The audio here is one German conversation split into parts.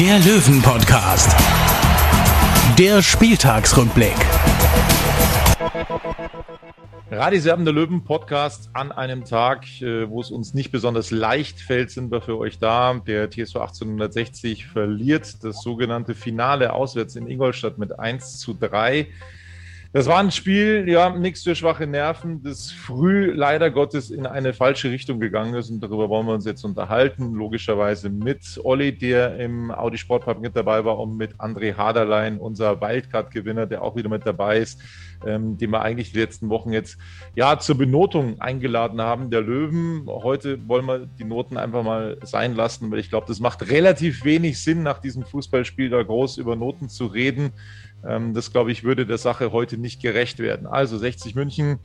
der Löwen-Podcast. Der Spieltagsrückblick. Radiserben der Löwen Podcast an einem Tag, äh, wo es uns nicht besonders leicht fällt, sind wir für euch da. Der TSV 1860 verliert das sogenannte Finale auswärts in Ingolstadt mit 1 zu 3. Das war ein Spiel, ja, nichts für schwache Nerven, das früh leider Gottes in eine falsche Richtung gegangen ist und darüber wollen wir uns jetzt unterhalten. Logischerweise mit Olli, der im Audi Sportpark mit dabei war und mit André Haderlein, unser Wildcard-Gewinner, der auch wieder mit dabei ist, ähm, den wir eigentlich die letzten Wochen jetzt ja zur Benotung eingeladen haben, der Löwen. Heute wollen wir die Noten einfach mal sein lassen, weil ich glaube, das macht relativ wenig Sinn, nach diesem Fußballspiel da groß über Noten zu reden. Ähm, das, glaube ich, würde der Sache heute nicht gerecht werden. Also 60 München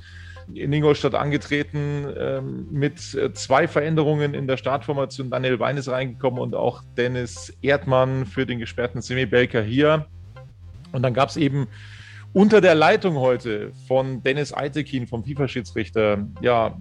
in Ingolstadt angetreten ähm, mit äh, zwei Veränderungen in der Startformation. Daniel Wein ist reingekommen und auch Dennis Erdmann für den gesperrten Semi-Belker hier. Und dann gab es eben unter der Leitung heute von Dennis Eitekin, vom FIFA-Schiedsrichter, ja,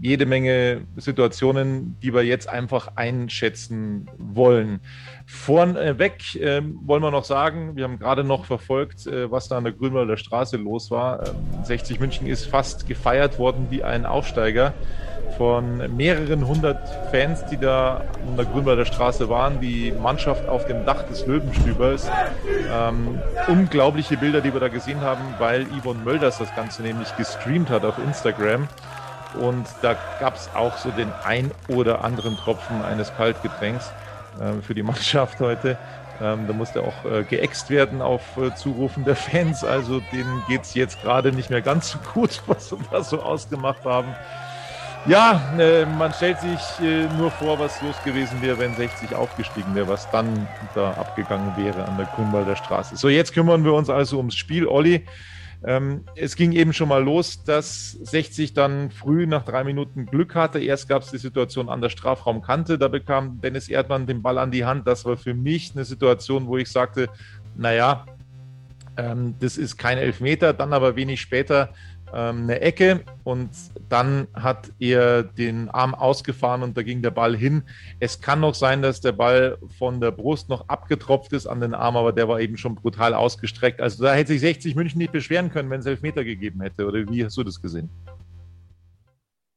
jede Menge Situationen, die wir jetzt einfach einschätzen wollen. Vorneweg äh, wollen wir noch sagen, wir haben gerade noch verfolgt, äh, was da an der Grünwalder Straße los war. Äh, 60 München ist fast gefeiert worden wie ein Aufsteiger von mehreren hundert Fans, die da an der Grünwalder Straße waren, die Mannschaft auf dem Dach des Löwenstübers. Ähm, unglaubliche Bilder, die wir da gesehen haben, weil Yvonne Mölders das Ganze nämlich gestreamt hat auf Instagram. Und da gab es auch so den ein oder anderen Tropfen eines Kaltgetränks äh, für die Mannschaft heute. Ähm, da musste auch äh, geäxt werden auf äh, Zurufen der Fans. Also denen geht es jetzt gerade nicht mehr ganz so gut, was sie da so ausgemacht haben. Ja, äh, man stellt sich äh, nur vor, was los gewesen wäre, wenn 60 aufgestiegen wäre, was dann da abgegangen wäre an der Grünwalder Straße. So, jetzt kümmern wir uns also ums Spiel. Olli, ähm, es ging eben schon mal los, dass 60 dann früh nach drei Minuten Glück hatte. Erst gab es die Situation an der Strafraumkante, da bekam Dennis Erdmann den Ball an die Hand. Das war für mich eine Situation, wo ich sagte, naja, ähm, das ist kein Elfmeter. Dann aber wenig später ähm, eine Ecke und dann hat er den Arm ausgefahren und da ging der Ball hin. Es kann noch sein, dass der Ball von der Brust noch abgetropft ist an den Arm, aber der war eben schon brutal ausgestreckt. Also da hätte sich 60 München nicht beschweren können, wenn es Elfmeter gegeben hätte. Oder wie hast du das gesehen?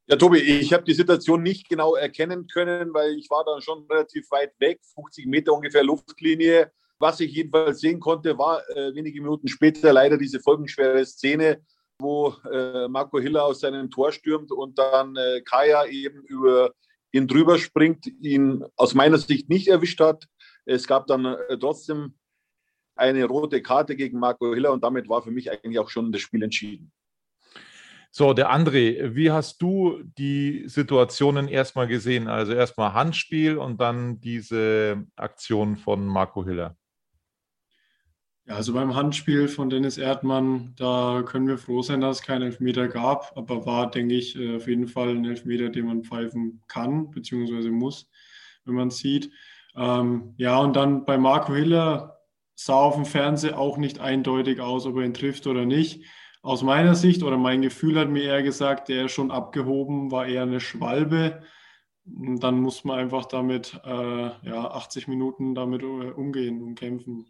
Ja, Tobi, ich habe die Situation nicht genau erkennen können, weil ich war dann schon relativ weit weg, 50 Meter ungefähr Luftlinie. Was ich jedenfalls sehen konnte, war äh, wenige Minuten später leider diese folgenschwere Szene, wo äh, Marco Hiller aus seinem Tor stürmt und dann äh, Kaya eben über ihn drüber springt, ihn aus meiner Sicht nicht erwischt hat. Es gab dann äh, trotzdem eine rote Karte gegen Marco Hiller und damit war für mich eigentlich auch schon das Spiel entschieden. So, der André, wie hast du die Situationen erstmal gesehen? Also erstmal Handspiel und dann diese Aktion von Marco Hiller. Ja, also beim Handspiel von Dennis Erdmann, da können wir froh sein, dass es keinen Elfmeter gab, aber war, denke ich, äh, auf jeden Fall ein Elfmeter, den man pfeifen kann, beziehungsweise muss, wenn man es sieht. Ähm, ja, und dann bei Marco Hiller sah auf dem Fernseher auch nicht eindeutig aus, ob er ihn trifft oder nicht. Aus meiner Sicht oder mein Gefühl hat mir eher gesagt, der ist schon abgehoben, war eher eine Schwalbe. Und dann muss man einfach damit äh, ja, 80 Minuten damit äh, umgehen und kämpfen.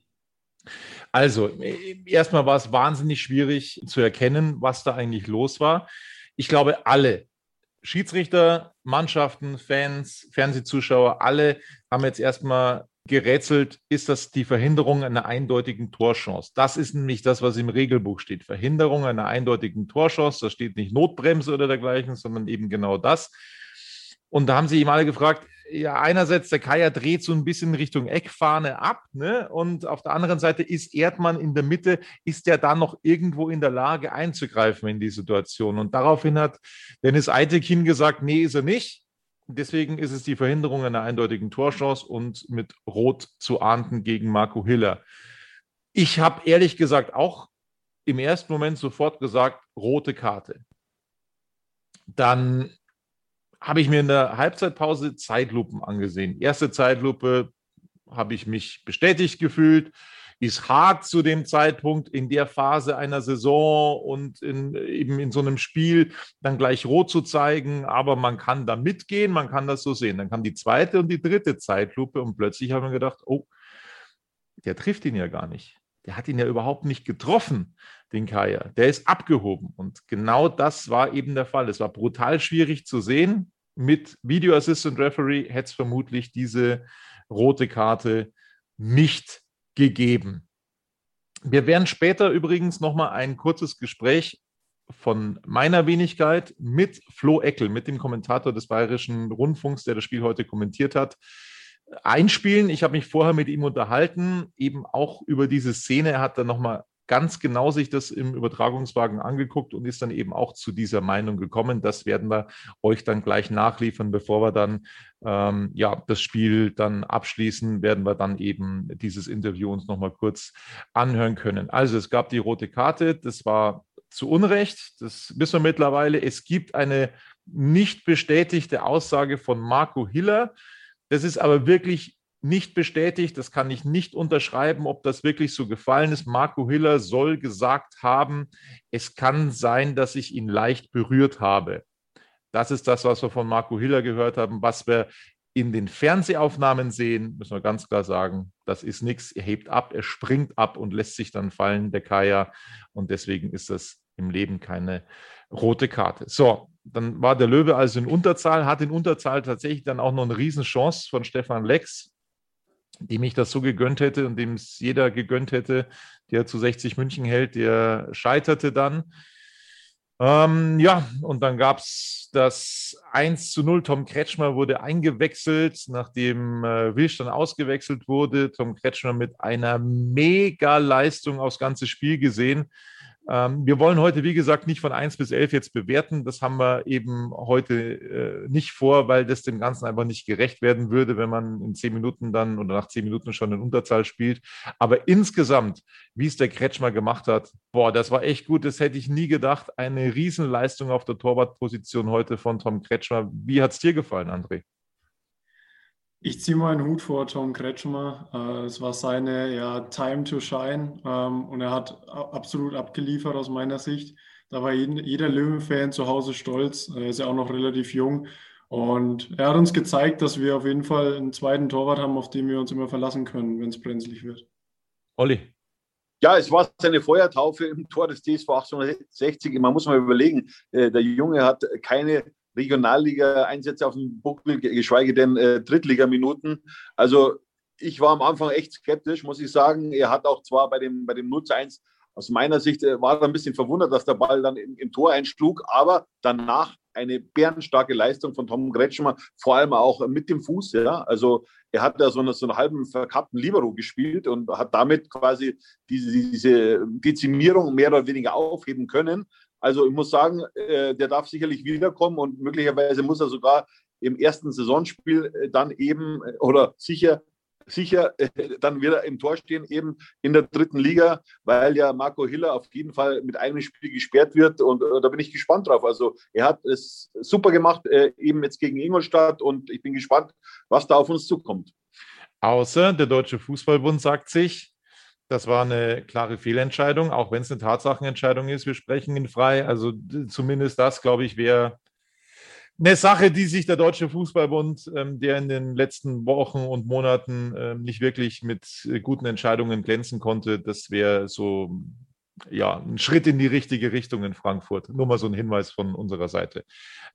Also, äh, erstmal war es wahnsinnig schwierig zu erkennen, was da eigentlich los war. Ich glaube, alle Schiedsrichter, Mannschaften, Fans, Fernsehzuschauer, alle haben jetzt erstmal gerätselt, ist das die Verhinderung einer eindeutigen Torchance. Das ist nämlich das, was im Regelbuch steht. Verhinderung einer eindeutigen Torchance. Da steht nicht Notbremse oder dergleichen, sondern eben genau das. Und da haben sie ihm alle gefragt, ja, einerseits der Kaya dreht so ein bisschen Richtung Eckfahne ab, ne? Und auf der anderen Seite ist Erdmann in der Mitte, ist der dann noch irgendwo in der Lage einzugreifen in die Situation? Und daraufhin hat Dennis Eitekin gesagt, nee, ist er nicht. Deswegen ist es die Verhinderung einer eindeutigen Torchance und mit Rot zu ahnden gegen Marco Hiller. Ich habe ehrlich gesagt auch im ersten Moment sofort gesagt, rote Karte. Dann habe ich mir in der Halbzeitpause Zeitlupen angesehen. Erste Zeitlupe habe ich mich bestätigt gefühlt ist hart zu dem Zeitpunkt in der Phase einer Saison und in, eben in so einem Spiel dann gleich rot zu zeigen, aber man kann da mitgehen, man kann das so sehen. Dann kam die zweite und die dritte Zeitlupe und plötzlich haben wir gedacht, oh, der trifft ihn ja gar nicht. Der hat ihn ja überhaupt nicht getroffen, den Kaya. Der ist abgehoben. Und genau das war eben der Fall. Es war brutal schwierig zu sehen. Mit Video Assistant Referee hätte es vermutlich diese rote Karte nicht gegeben. Wir werden später übrigens nochmal ein kurzes Gespräch von meiner Wenigkeit mit Flo Eckel, mit dem Kommentator des Bayerischen Rundfunks, der das Spiel heute kommentiert hat, einspielen. Ich habe mich vorher mit ihm unterhalten, eben auch über diese Szene. Er hat dann nochmal ganz genau sich das im Übertragungswagen angeguckt und ist dann eben auch zu dieser Meinung gekommen. Das werden wir euch dann gleich nachliefern, bevor wir dann ähm, ja das Spiel dann abschließen, werden wir dann eben dieses Interview uns nochmal kurz anhören können. Also es gab die rote Karte, das war zu Unrecht, das wissen wir mittlerweile. Es gibt eine nicht bestätigte Aussage von Marco Hiller. Das ist aber wirklich nicht bestätigt, das kann ich nicht unterschreiben, ob das wirklich so gefallen ist. Marco Hiller soll gesagt haben, es kann sein, dass ich ihn leicht berührt habe. Das ist das, was wir von Marco Hiller gehört haben. Was wir in den Fernsehaufnahmen sehen, müssen wir ganz klar sagen, das ist nichts. Er hebt ab, er springt ab und lässt sich dann fallen, der Kaya. Und deswegen ist das im Leben keine rote Karte. So, dann war der Löwe also in Unterzahl, hat in Unterzahl tatsächlich dann auch noch eine Riesenchance von Stefan Lex, dem ich das so gegönnt hätte und dem es jeder gegönnt hätte, der zu 60 München hält, der scheiterte dann. Ähm, ja, und dann gab es das 1 zu 0. Tom Kretschmer wurde eingewechselt, nachdem äh, Wilsch dann ausgewechselt wurde. Tom Kretschmer mit einer Mega-Leistung aufs ganze Spiel gesehen. Ähm, wir wollen heute, wie gesagt, nicht von 1 bis 11 jetzt bewerten. Das haben wir eben heute äh, nicht vor, weil das dem Ganzen einfach nicht gerecht werden würde, wenn man in 10 Minuten dann oder nach 10 Minuten schon in Unterzahl spielt. Aber insgesamt, wie es der Kretschmer gemacht hat, boah, das war echt gut. Das hätte ich nie gedacht. Eine Riesenleistung auf der Torwartposition heute von Tom Kretschmer. Wie hat es dir gefallen, André? Ich ziehe meinen Hut vor Tom Kretschmer. Äh, es war seine ja, Time to Shine ähm, und er hat absolut abgeliefert aus meiner Sicht. Da war jeder Löwen-Fan zu Hause stolz. Er ist ja auch noch relativ jung. Und er hat uns gezeigt, dass wir auf jeden Fall einen zweiten Torwart haben, auf den wir uns immer verlassen können, wenn es brenzlig wird. Olli. Ja, es war seine Feuertaufe im Tor des TSV 1860. Man muss mal überlegen, äh, der Junge hat keine Regionalliga-Einsätze auf dem Buckel, geschweige denn äh, Drittligaminuten. Also ich war am Anfang echt skeptisch, muss ich sagen. Er hat auch zwar bei dem, bei dem 0 zu 1 aus meiner Sicht äh, war er ein bisschen verwundert, dass der Ball dann im, im, Tor einschlug, aber danach eine bärenstarke Leistung von Tom Gretschmer, vor allem auch mit dem Fuß. Ja? Also er hat da so, eine, so einen halben verkappten Libero gespielt und hat damit quasi diese, diese Dezimierung mehr oder weniger aufheben können. Also ich muss sagen, äh, der darf sicherlich wiederkommen und möglicherweise muss er sogar im ersten Saisonspiel äh, dann eben äh, oder sicher sicher dann wieder im Tor stehen, eben in der dritten Liga, weil ja Marco Hiller auf jeden Fall mit einem Spiel gesperrt wird und da bin ich gespannt drauf. Also er hat es super gemacht, eben jetzt gegen Ingolstadt und ich bin gespannt, was da auf uns zukommt. Außer der Deutsche Fußballbund sagt sich, das war eine klare Fehlentscheidung, auch wenn es eine Tatsachenentscheidung ist. Wir sprechen ihn frei. Also zumindest das, glaube ich, wäre eine Sache, die sich der Deutsche Fußballbund, ähm, der in den letzten Wochen und Monaten ähm, nicht wirklich mit äh, guten Entscheidungen glänzen konnte, das wäre so ja, ein Schritt in die richtige Richtung in Frankfurt. Nur mal so ein Hinweis von unserer Seite.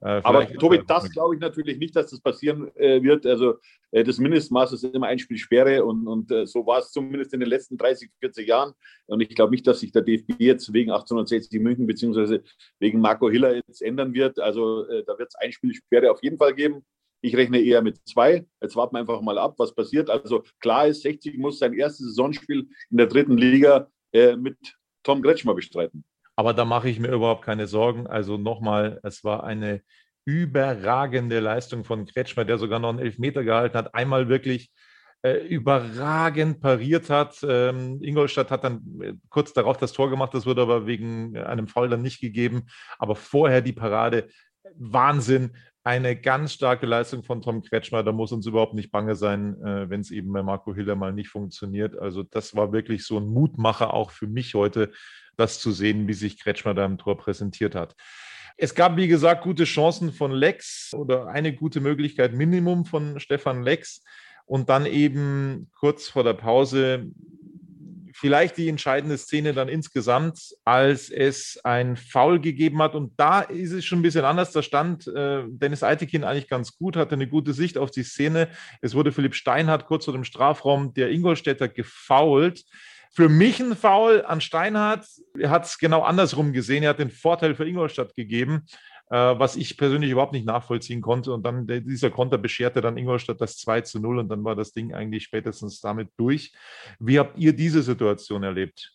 Äh, Aber Tobi, das glaube ich natürlich nicht, dass das passieren äh, wird. Also äh, das Mindestmaß ist immer ein Spiel Sperre und, und äh, so war es zumindest in den letzten 30, 40 Jahren. Und ich glaube nicht, dass sich der DFB jetzt wegen 1860 München beziehungsweise wegen Marco Hiller jetzt ändern wird. Also äh, da wird es ein Spiel Sperre auf jeden Fall geben. Ich rechne eher mit zwei. Jetzt warten wir einfach mal ab, was passiert. Also klar ist, 60 muss sein erstes Saisonspiel in der dritten Liga äh, mit Tom Kretschmer bestreiten. Aber da mache ich mir überhaupt keine Sorgen. Also nochmal, es war eine überragende Leistung von Kretschmer, der sogar noch einen Elfmeter gehalten hat. Einmal wirklich äh, überragend pariert hat. Ähm, Ingolstadt hat dann äh, kurz darauf das Tor gemacht, das wurde aber wegen einem Foul dann nicht gegeben. Aber vorher die Parade, Wahnsinn. Eine ganz starke Leistung von Tom Kretschmer. Da muss uns überhaupt nicht bange sein, äh, wenn es eben bei Marco Hiller mal nicht funktioniert. Also das war wirklich so ein Mutmacher auch für mich heute, das zu sehen, wie sich Kretschmer da im Tor präsentiert hat. Es gab, wie gesagt, gute Chancen von Lex oder eine gute Möglichkeit Minimum von Stefan Lex. Und dann eben kurz vor der Pause vielleicht die entscheidende Szene dann insgesamt, als es ein Foul gegeben hat. Und da ist es schon ein bisschen anders. Da stand äh, Dennis Eitekin eigentlich ganz gut, hatte eine gute Sicht auf die Szene. Es wurde Philipp Steinhardt kurz vor dem Strafraum der Ingolstädter gefault. Für mich ein Foul an Steinhardt. Er hat es genau andersrum gesehen. Er hat den Vorteil für Ingolstadt gegeben. Äh, was ich persönlich überhaupt nicht nachvollziehen konnte. Und dann dieser Konter bescherte dann Ingolstadt das 2 zu 0 und dann war das Ding eigentlich spätestens damit durch. Wie habt ihr diese Situation erlebt?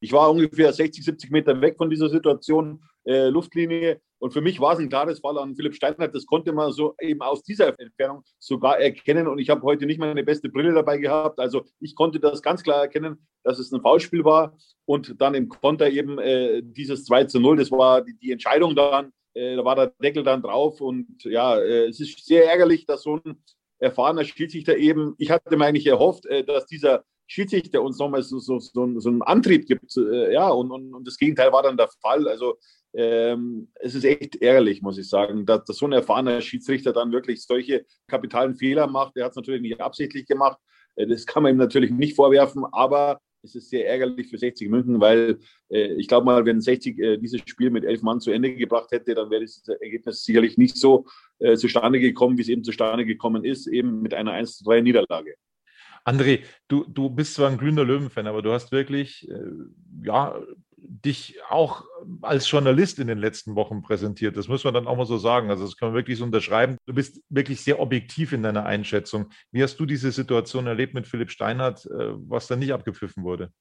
Ich war ungefähr 60, 70 Meter weg von dieser Situation, äh, Luftlinie. Und für mich war es ein klares Fall an Philipp Steinhardt. Das konnte man so eben aus dieser Entfernung sogar erkennen. Und ich habe heute nicht meine beste Brille dabei gehabt. Also ich konnte das ganz klar erkennen, dass es ein Foulspiel war. Und dann im Konter eben äh, dieses 2 zu 0. Das war die, die Entscheidung dann. Äh, da war der Deckel dann drauf. Und ja, äh, es ist sehr ärgerlich, dass so ein erfahrener Schiedsrichter eben, ich hatte mir eigentlich erhofft, äh, dass dieser Schiedsrichter uns nochmal so, so, so, so einen Antrieb gibt. Äh, ja, und, und, und, das Gegenteil war dann der Fall. Also ähm, es ist echt ärgerlich, muss ich sagen, dass, dass, so ein erfahrener Schiedsrichter dann wirklich solche kapitalen Fehler macht. Er hat es natürlich nicht absichtlich gemacht. Äh, das kann man ihm natürlich nicht vorwerfen, aber es ist sehr ärgerlich für 60 München, weil äh, ich glaube mal, wenn 60 äh, dieses Spiel mit elf Mann zu Ende gebracht hätte, dann wäre das Ergebnis sicherlich nicht so äh, zustande gekommen, wie es eben zustande gekommen ist, eben mit einer 1-3-Niederlage. André, du, du bist zwar ein glühender Löwen-Fan, aber du hast wirklich, äh, ja, dich auch als Journalist in den letzten Wochen präsentiert. Das muss man dann auch mal so sagen. Also das kann man wirklich so unterschreiben. Du bist wirklich sehr objektiv in deiner Einschätzung. Wie hast du diese Situation erlebt mit Philipp Steinhardt, äh, was da nicht abgepfiffen wurde?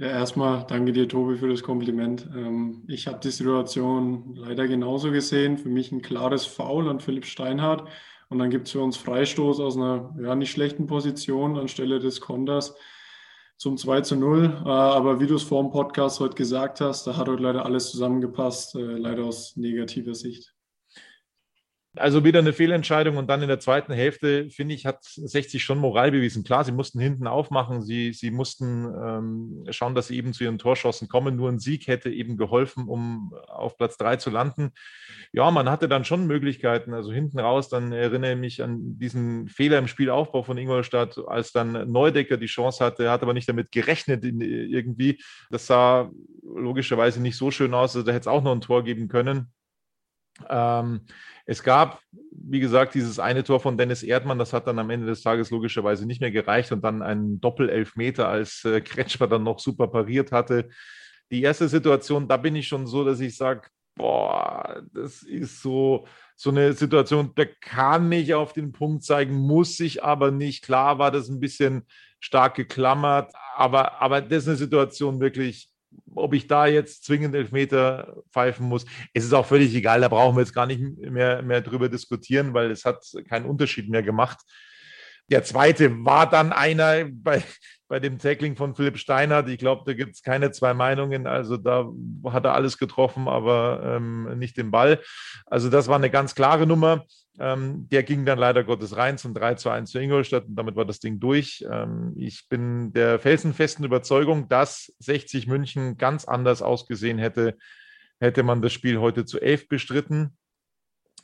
Ja, erstmal danke dir, Tobi, für das Kompliment. Ähm, ich habe die Situation leider genauso gesehen. Für mich ein klares Foul an Philipp Steinhardt. Und dann gibt es für uns Freistoß aus einer ja, nicht schlechten Position anstelle des Konters zum 2 zu 0. Äh, aber wie du es vor dem Podcast heute gesagt hast, da hat heute leider alles zusammengepasst, äh, leider aus negativer Sicht. Also wieder eine Fehlentscheidung und dann in der zweiten Hälfte, finde ich, hat 60 schon Moral bewiesen. Klar, sie mussten hinten aufmachen, sie, sie mussten ähm, schauen, dass sie eben zu ihren Torschossen kommen. Nur ein Sieg hätte eben geholfen, um auf Platz 3 zu landen. Ja, man hatte dann schon Möglichkeiten. Also hinten raus, dann erinnere ich mich an diesen Fehler im Spielaufbau von Ingolstadt, als dann Neudecker die Chance hatte, hat aber nicht damit gerechnet irgendwie. Das sah logischerweise nicht so schön aus, also da hätte es auch noch ein Tor geben können. Ähm, es gab, wie gesagt, dieses eine Tor von Dennis Erdmann, das hat dann am Ende des Tages logischerweise nicht mehr gereicht und dann ein Doppel-Elfmeter, als äh, Kretschmer dann noch super pariert hatte. Die erste Situation, da bin ich schon so, dass ich sage, boah, das ist so, so eine Situation, der kann nicht auf den Punkt zeigen, muss sich aber nicht. Klar war das ein bisschen stark geklammert, aber, aber das ist eine Situation wirklich, ob ich da jetzt zwingend Elfmeter pfeifen muss. Es ist auch völlig egal, da brauchen wir jetzt gar nicht mehr, mehr drüber diskutieren, weil es hat keinen Unterschied mehr gemacht. Der zweite war dann einer bei, bei dem Tackling von Philipp Steinhardt. Ich glaube, da gibt es keine zwei Meinungen. Also da hat er alles getroffen, aber ähm, nicht den Ball. Also das war eine ganz klare Nummer. Ähm, der ging dann leider Gottes rein zum 3 zu 1 zu Ingolstadt und damit war das Ding durch. Ähm, ich bin der felsenfesten Überzeugung, dass 60 München ganz anders ausgesehen hätte, hätte man das Spiel heute zu 11 bestritten.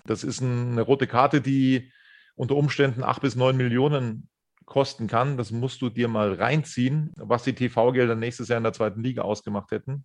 Das ist eine rote Karte, die unter Umständen acht bis neun Millionen kosten kann. Das musst du dir mal reinziehen, was die TV-Gelder nächstes Jahr in der zweiten Liga ausgemacht hätten.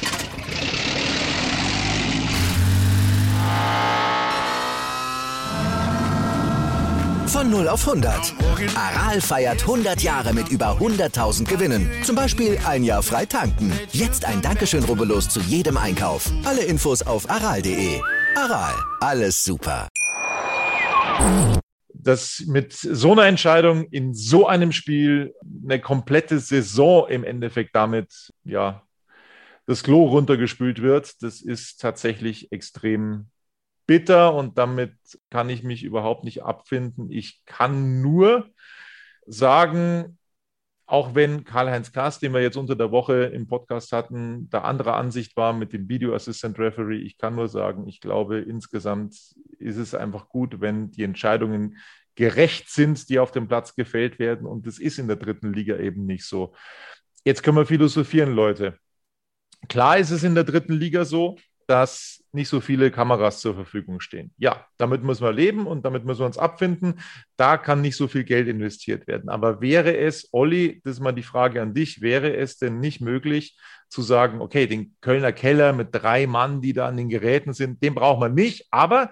Von 0 auf 100. Aral feiert 100 Jahre mit über 100.000 Gewinnen. Zum Beispiel ein Jahr frei tanken. Jetzt ein Dankeschön, rubbellos zu jedem Einkauf. Alle Infos auf aral.de. Aral, alles super. Dass mit so einer Entscheidung in so einem Spiel eine komplette Saison im Endeffekt damit, ja, das Klo runtergespült wird, das ist tatsächlich extrem bitter und damit kann ich mich überhaupt nicht abfinden. Ich kann nur sagen, auch wenn Karl-Heinz Kass, den wir jetzt unter der Woche im Podcast hatten, da anderer Ansicht war mit dem Video Assistant Referee, ich kann nur sagen, ich glaube, insgesamt ist es einfach gut, wenn die Entscheidungen gerecht sind, die auf dem Platz gefällt werden. Und das ist in der dritten Liga eben nicht so. Jetzt können wir philosophieren, Leute. Klar ist es in der dritten Liga so, dass nicht so viele Kameras zur Verfügung stehen. Ja, damit müssen wir leben und damit müssen wir uns abfinden. Da kann nicht so viel Geld investiert werden. Aber wäre es, Olli, das ist mal die Frage an dich, wäre es denn nicht möglich zu sagen, okay, den Kölner Keller mit drei Mann, die da an den Geräten sind, den braucht man nicht. Aber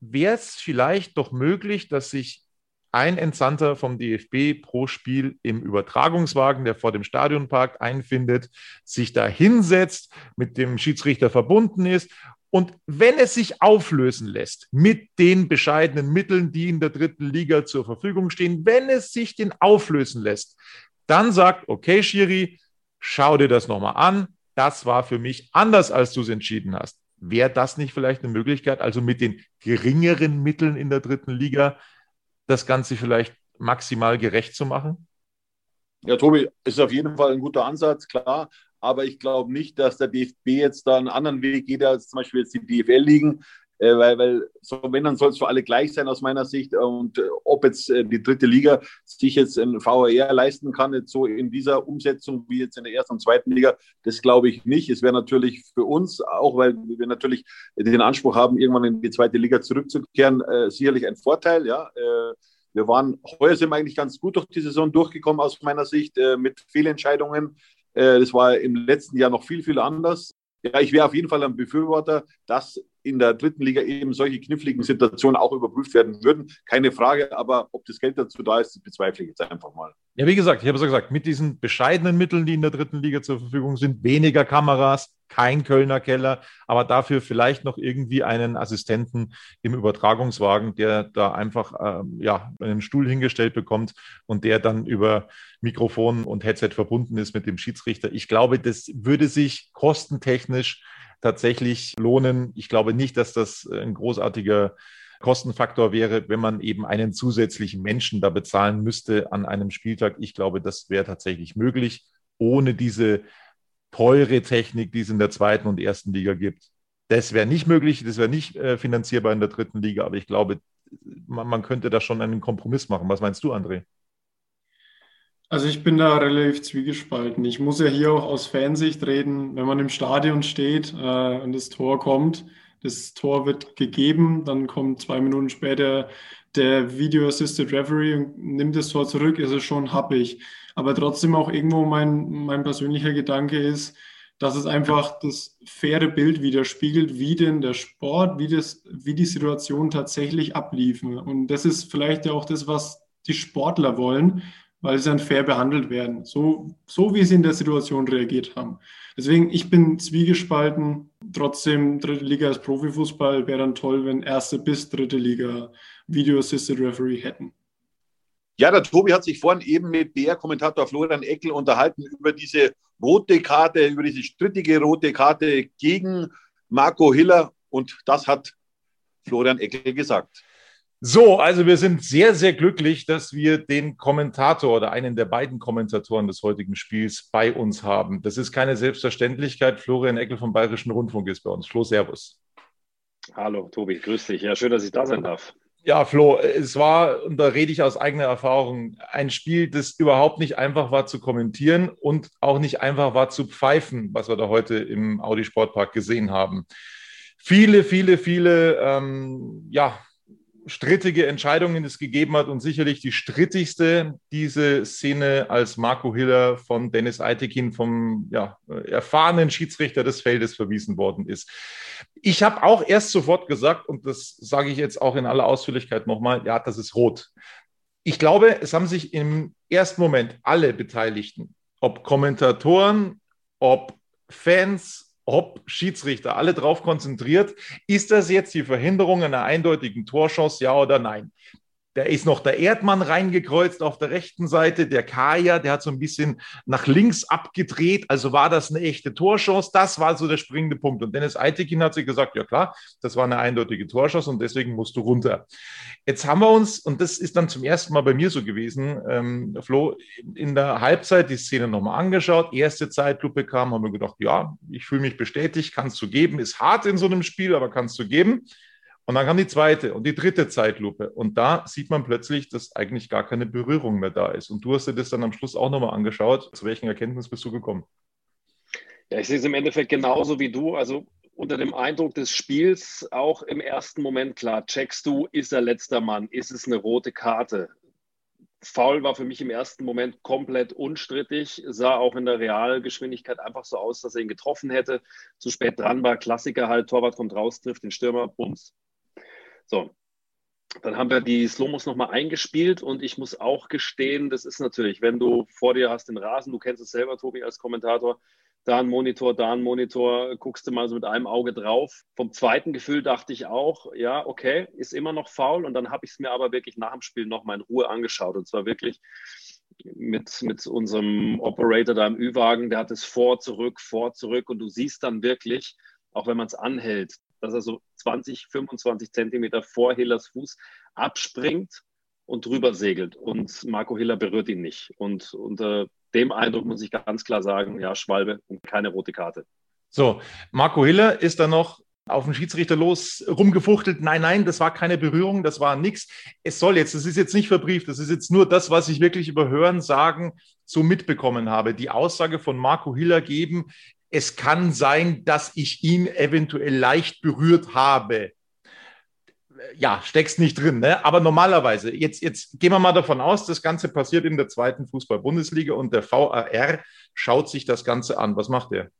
wäre es vielleicht doch möglich, dass sich ein Entsandter vom DFB pro Spiel im Übertragungswagen, der vor dem Stadion parkt, einfindet, sich da hinsetzt, mit dem Schiedsrichter verbunden ist. Und wenn es sich auflösen lässt mit den bescheidenen Mitteln, die in der dritten Liga zur Verfügung stehen, wenn es sich den auflösen lässt, dann sagt, okay, Schiri, schau dir das nochmal an. Das war für mich anders, als du es entschieden hast. Wäre das nicht vielleicht eine Möglichkeit, also mit den geringeren Mitteln in der dritten Liga das Ganze vielleicht maximal gerecht zu machen? Ja, Tobi, ist auf jeden Fall ein guter Ansatz, klar. Aber ich glaube nicht, dass der DFB jetzt da einen anderen Weg geht, als zum Beispiel jetzt die DFL liegen. Äh, weil, weil so, wenn, dann soll es für alle gleich sein aus meiner Sicht. Und äh, ob jetzt äh, die dritte Liga sich jetzt ein VAR leisten kann, jetzt so in dieser Umsetzung wie jetzt in der ersten und zweiten Liga, das glaube ich nicht. Es wäre natürlich für uns, auch weil wir natürlich den Anspruch haben, irgendwann in die zweite Liga zurückzukehren, sicherlich ein Vorteil, ja. Wir waren, heuer sind wir eigentlich ganz gut durch die Saison durchgekommen aus meiner Sicht mit Fehlentscheidungen. Äh, das war im letzten Jahr noch viel, viel anders. Ja, ich wäre auf jeden Fall ein Befürworter, dass in der dritten Liga eben solche kniffligen Situationen auch überprüft werden würden. Keine Frage, aber ob das Geld dazu da ist, bezweifle ich jetzt einfach mal. Ja, wie gesagt, ich habe es ja gesagt, mit diesen bescheidenen Mitteln, die in der dritten Liga zur Verfügung sind, weniger Kameras, kein Kölner Keller, aber dafür vielleicht noch irgendwie einen Assistenten im Übertragungswagen, der da einfach ähm, ja, einen Stuhl hingestellt bekommt und der dann über Mikrofon und Headset verbunden ist mit dem Schiedsrichter. Ich glaube, das würde sich kostentechnisch tatsächlich lohnen. Ich glaube nicht, dass das ein großartiger Kostenfaktor wäre, wenn man eben einen zusätzlichen Menschen da bezahlen müsste an einem Spieltag. Ich glaube, das wäre tatsächlich möglich, ohne diese teure Technik, die es in der zweiten und ersten Liga gibt. Das wäre nicht möglich, das wäre nicht äh, finanzierbar in der dritten Liga, aber ich glaube, man, man könnte da schon einen Kompromiss machen. Was meinst du, André? Also ich bin da relativ zwiegespalten. Ich muss ja hier auch aus Fansicht reden, wenn man im Stadion steht äh, und das Tor kommt, das Tor wird gegeben, dann kommt zwei Minuten später der Video Assisted Referee und nimmt das Tor zurück, ist es schon happig. Aber trotzdem auch irgendwo mein, mein persönlicher Gedanke ist, dass es einfach das faire Bild widerspiegelt, wie denn der Sport, wie, das, wie die Situation tatsächlich abliefen. Und das ist vielleicht ja auch das, was die Sportler wollen weil sie dann fair behandelt werden, so, so wie sie in der Situation reagiert haben. Deswegen, ich bin zwiegespalten. Trotzdem, dritte Liga als Profifußball wäre dann toll, wenn erste bis dritte Liga Video Assisted Referee hätten. Ja, der Tobi hat sich vorhin eben mit BR-Kommentator Florian Eckel unterhalten über diese rote Karte, über diese strittige rote Karte gegen Marco Hiller. Und das hat Florian Eckel gesagt. So, also wir sind sehr, sehr glücklich, dass wir den Kommentator oder einen der beiden Kommentatoren des heutigen Spiels bei uns haben. Das ist keine Selbstverständlichkeit. Florian Eckel vom Bayerischen Rundfunk ist bei uns. Flo, Servus. Hallo, Tobi, grüß dich. Ja, schön, dass ich da sein darf. Ja, Flo, es war, und da rede ich aus eigener Erfahrung, ein Spiel, das überhaupt nicht einfach war zu kommentieren und auch nicht einfach war zu pfeifen, was wir da heute im Audi Sportpark gesehen haben. Viele, viele, viele, ähm, ja, strittige Entscheidungen es gegeben hat und sicherlich die strittigste diese Szene, als Marco Hiller von Dennis Eitekin, vom ja, erfahrenen Schiedsrichter des Feldes verwiesen worden ist. Ich habe auch erst sofort gesagt, und das sage ich jetzt auch in aller Ausführlichkeit nochmal, ja, das ist rot. Ich glaube, es haben sich im ersten Moment alle Beteiligten, ob Kommentatoren, ob Fans, ob Schiedsrichter alle darauf konzentriert, ist das jetzt die Verhinderung einer eindeutigen Torschance, ja oder nein? Da ist noch der Erdmann reingekreuzt auf der rechten Seite, der Kaya, der hat so ein bisschen nach links abgedreht, also war das eine echte Torchance, das war so der springende Punkt. Und Dennis Eitekin hat sich gesagt, ja klar, das war eine eindeutige Torchance und deswegen musst du runter. Jetzt haben wir uns, und das ist dann zum ersten Mal bei mir so gewesen, ähm, Flo, in der Halbzeit die Szene nochmal angeschaut, erste Zeitlupe kam, haben wir gedacht, ja, ich fühle mich bestätigt, kannst du geben, ist hart in so einem Spiel, aber kannst du geben. Und dann kam die zweite und die dritte Zeitlupe. Und da sieht man plötzlich, dass eigentlich gar keine Berührung mehr da ist. Und du hast dir das dann am Schluss auch nochmal angeschaut. Zu welchen Erkenntnis bist du gekommen? Ja, ich sehe es im Endeffekt genauso wie du. Also unter dem Eindruck des Spiels auch im ersten Moment klar, checkst du, ist er letzter Mann, ist es eine rote Karte? Foul war für mich im ersten Moment komplett unstrittig, sah auch in der Realgeschwindigkeit einfach so aus, dass er ihn getroffen hätte. Zu spät dran war, Klassiker halt, Torwart kommt raus, trifft den Stürmer, bums, so, dann haben wir die Slomos nochmal eingespielt und ich muss auch gestehen, das ist natürlich, wenn du vor dir hast den Rasen, du kennst es selber, Tobi, als Kommentator, da ein Monitor, da ein Monitor, guckst du mal so mit einem Auge drauf. Vom zweiten Gefühl dachte ich auch, ja, okay, ist immer noch faul und dann habe ich es mir aber wirklich nach dem Spiel nochmal in Ruhe angeschaut und zwar wirklich mit, mit unserem Operator da im Ü-Wagen, der hat es vor, zurück, vor, zurück und du siehst dann wirklich, auch wenn man es anhält, dass er so 20, 25 Zentimeter vor Hillers Fuß abspringt und drüber segelt. Und Marco Hiller berührt ihn nicht. Und unter dem Eindruck muss ich ganz klar sagen, ja, Schwalbe und keine rote Karte. So, Marco Hiller ist dann noch auf den Schiedsrichter los rumgefuchtelt. Nein, nein, das war keine Berührung, das war nichts. Es soll jetzt, das ist jetzt nicht verbrieft, das ist jetzt nur das, was ich wirklich über Hören, Sagen so mitbekommen habe. Die Aussage von Marco Hiller geben, es kann sein, dass ich ihn eventuell leicht berührt habe. Ja, steckst nicht drin, ne? aber normalerweise, jetzt, jetzt gehen wir mal davon aus, das Ganze passiert in der zweiten Fußball-Bundesliga und der VAR schaut sich das Ganze an. Was macht er?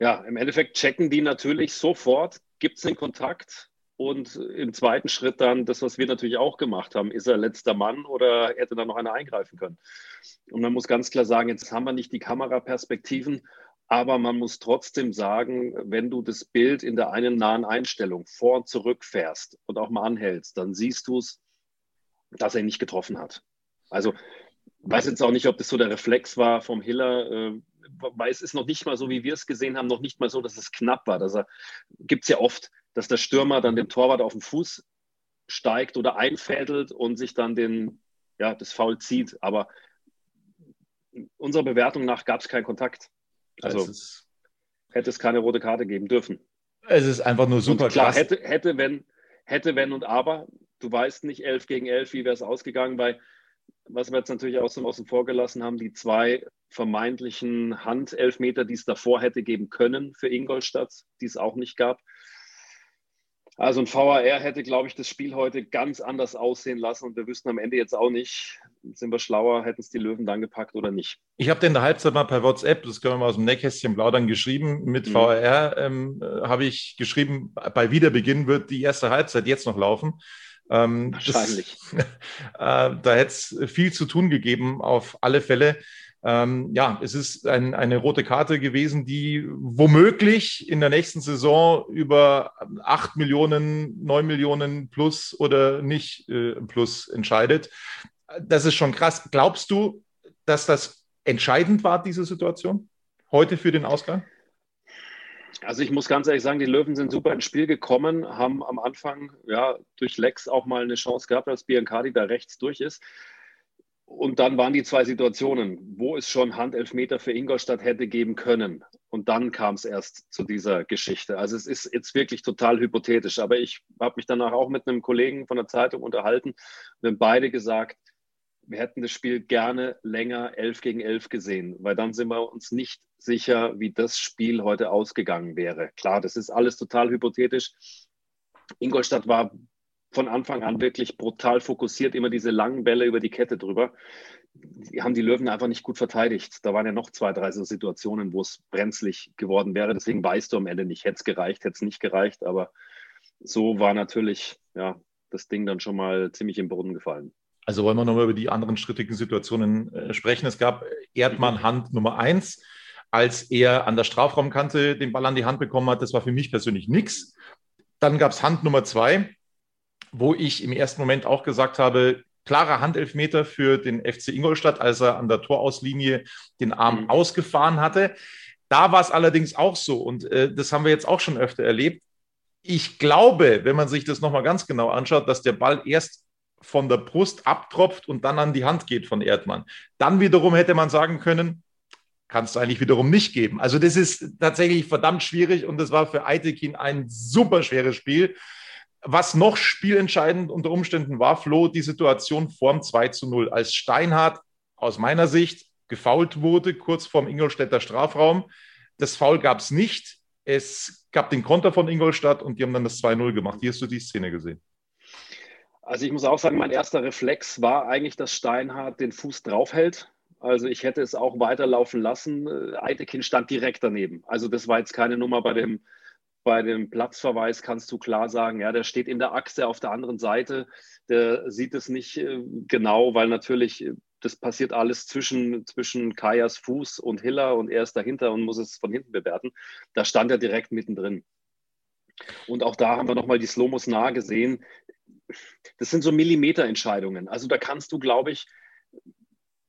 Ja, im Endeffekt checken die natürlich sofort, gibt es einen Kontakt, und im zweiten Schritt dann das, was wir natürlich auch gemacht haben, ist er letzter Mann oder hätte da noch einer eingreifen können? Und man muss ganz klar sagen, jetzt haben wir nicht die Kameraperspektiven, aber man muss trotzdem sagen, wenn du das Bild in der einen nahen Einstellung vor und zurück fährst und auch mal anhältst, dann siehst du es, dass er ihn nicht getroffen hat. Also weiß jetzt auch nicht, ob das so der Reflex war vom Hiller, äh, weil es ist noch nicht mal so, wie wir es gesehen haben, noch nicht mal so, dass es knapp war. Dass er gibt es ja oft, dass der Stürmer dann dem Torwart auf den Fuß steigt oder einfädelt und sich dann den, ja, das Foul zieht. Aber unserer Bewertung nach gab es keinen Kontakt. Also es hätte es keine rote Karte geben dürfen. Es ist einfach nur super und klar, krass. Hätte, hätte, wenn, hätte, wenn und aber. Du weißt nicht, 11 gegen 11, wie wäre es ausgegangen, weil was wir jetzt natürlich auch so außen vor gelassen haben, die zwei vermeintlichen Handelfmeter, die es davor hätte geben können für Ingolstadt, die es auch nicht gab. Also ein VAR hätte, glaube ich, das Spiel heute ganz anders aussehen lassen und wir wüssten am Ende jetzt auch nicht, sind wir schlauer, hätten es die Löwen dann gepackt oder nicht. Ich habe in der Halbzeit mal per WhatsApp, das können wir mal aus dem Nähkästchen plaudern, geschrieben, mit mhm. VAR ähm, habe ich geschrieben, bei Wiederbeginn wird die erste Halbzeit jetzt noch laufen. Ähm, Wahrscheinlich. Das, äh, da hätte es viel zu tun gegeben, auf alle Fälle. Ähm, ja, es ist ein, eine rote Karte gewesen, die womöglich in der nächsten Saison über acht Millionen, neun Millionen plus oder nicht äh, plus entscheidet. Das ist schon krass. Glaubst du, dass das entscheidend war, diese Situation heute für den Ausgang? Also ich muss ganz ehrlich sagen, die Löwen sind super ins Spiel gekommen, haben am Anfang ja durch Lex auch mal eine Chance gehabt, als Biancardi da rechts durch ist. Und dann waren die zwei Situationen, wo es schon Handelfmeter für Ingolstadt hätte geben können. Und dann kam es erst zu dieser Geschichte. Also es ist jetzt wirklich total hypothetisch. Aber ich habe mich danach auch mit einem Kollegen von der Zeitung unterhalten. Wir haben beide gesagt, wir hätten das Spiel gerne länger 11 gegen 11 gesehen, weil dann sind wir uns nicht sicher, wie das Spiel heute ausgegangen wäre. Klar, das ist alles total hypothetisch. Ingolstadt war von Anfang an wirklich brutal fokussiert, immer diese langen Bälle über die Kette drüber. Die haben die Löwen einfach nicht gut verteidigt. Da waren ja noch zwei, drei so Situationen, wo es brenzlig geworden wäre. Deswegen weißt du am Ende nicht, hätte es gereicht, hätte es nicht gereicht. Aber so war natürlich ja, das Ding dann schon mal ziemlich im Boden gefallen. Also wollen wir nochmal über die anderen strittigen Situationen äh, sprechen. Es gab Erdmann Hand Nummer eins, als er an der Strafraumkante den Ball an die Hand bekommen hat. Das war für mich persönlich nichts. Dann gab es Hand Nummer zwei, wo ich im ersten Moment auch gesagt habe, klarer Handelfmeter für den FC Ingolstadt, als er an der Torauslinie den Arm mhm. ausgefahren hatte. Da war es allerdings auch so, und äh, das haben wir jetzt auch schon öfter erlebt. Ich glaube, wenn man sich das nochmal ganz genau anschaut, dass der Ball erst von der Brust abtropft und dann an die Hand geht von Erdmann. Dann wiederum hätte man sagen können, kannst du eigentlich wiederum nicht geben. Also das ist tatsächlich verdammt schwierig und das war für Eitekin ein super schweres Spiel. Was noch spielentscheidend unter Umständen war, Flo, die Situation vorm 2 zu 0, als Steinhardt aus meiner Sicht gefault wurde, kurz vorm Ingolstädter Strafraum. Das Foul gab es nicht. Es gab den Konter von Ingolstadt und die haben dann das 2-0 gemacht. Wie hast du die Szene gesehen? Also ich muss auch sagen, mein erster Reflex war eigentlich, dass Steinhardt den Fuß draufhält. Also ich hätte es auch weiterlaufen lassen. Eitekin stand direkt daneben. Also das war jetzt keine Nummer bei dem, bei dem Platzverweis, kannst du klar sagen, ja, der steht in der Achse auf der anderen Seite. Der sieht es nicht äh, genau, weil natürlich äh, das passiert alles zwischen, zwischen Kajas Fuß und Hiller und er ist dahinter und muss es von hinten bewerten. Da stand er direkt mittendrin. Und auch da haben wir nochmal die Slomos nah gesehen das sind so Millimeterentscheidungen. Also da kannst du, glaube ich,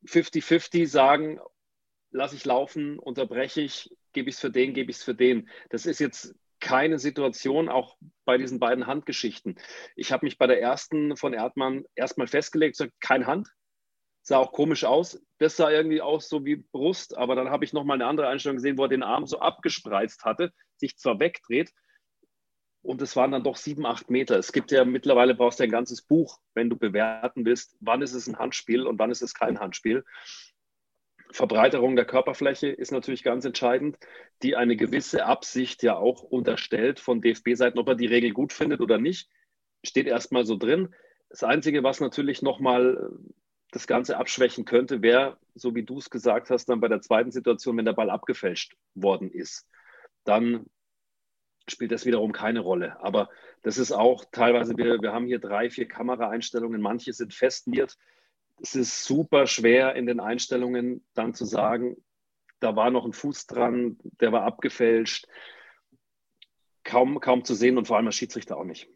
50-50 sagen, lasse ich laufen, unterbreche ich, gebe ich es für den, gebe ich es für den. Das ist jetzt keine Situation, auch bei diesen beiden Handgeschichten. Ich habe mich bei der ersten von Erdmann erstmal festgelegt, gesagt, kein Hand. Sah auch komisch aus. Das sah irgendwie aus so wie Brust, aber dann habe ich nochmal eine andere Einstellung gesehen, wo er den Arm so abgespreizt hatte, sich zwar wegdreht, und es waren dann doch sieben, acht Meter. Es gibt ja mittlerweile, brauchst du ein ganzes Buch, wenn du bewerten willst, wann ist es ein Handspiel und wann ist es kein Handspiel. Verbreiterung der Körperfläche ist natürlich ganz entscheidend, die eine gewisse Absicht ja auch unterstellt von DFB-Seiten, ob er die Regel gut findet oder nicht, steht erstmal so drin. Das Einzige, was natürlich nochmal das Ganze abschwächen könnte, wäre, so wie du es gesagt hast, dann bei der zweiten Situation, wenn der Ball abgefälscht worden ist. Dann spielt das wiederum keine Rolle. Aber das ist auch teilweise, wir, wir haben hier drei, vier Kameraeinstellungen, manche sind festmiert. Es ist super schwer in den Einstellungen dann zu sagen, da war noch ein Fuß dran, der war abgefälscht. Kaum, kaum zu sehen und vor allem der Schiedsrichter auch nicht.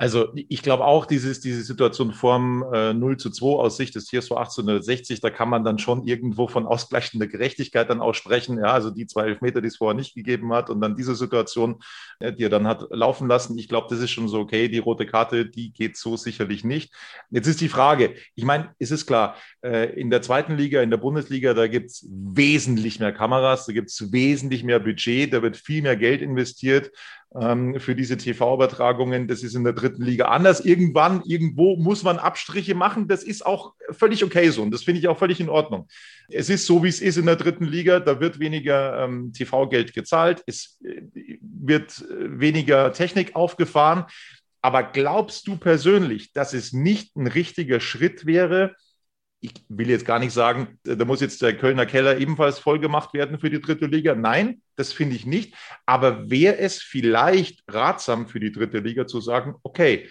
Also ich glaube auch, dieses, diese Situation vorm äh, 0 zu 2 aus Sicht des TSV 1860, da kann man dann schon irgendwo von ausgleichender Gerechtigkeit dann auch sprechen. Ja, also die zwei Elfmeter, die es vorher nicht gegeben hat und dann diese Situation, äh, die er dann hat laufen lassen. Ich glaube, das ist schon so okay. Die rote Karte, die geht so sicherlich nicht. Jetzt ist die Frage, ich meine, es ist klar, äh, in der zweiten Liga, in der Bundesliga, da gibt es wesentlich mehr Kameras, da gibt es wesentlich mehr Budget, da wird viel mehr Geld investiert für diese TV-Übertragungen. Das ist in der dritten Liga anders. Irgendwann, irgendwo muss man Abstriche machen. Das ist auch völlig okay so und das finde ich auch völlig in Ordnung. Es ist so, wie es ist in der dritten Liga. Da wird weniger ähm, TV-Geld gezahlt. Es äh, wird äh, weniger Technik aufgefahren. Aber glaubst du persönlich, dass es nicht ein richtiger Schritt wäre, ich will jetzt gar nicht sagen, da muss jetzt der Kölner Keller ebenfalls voll gemacht werden für die dritte Liga. Nein, das finde ich nicht. Aber wäre es vielleicht ratsam für die dritte Liga zu sagen, okay,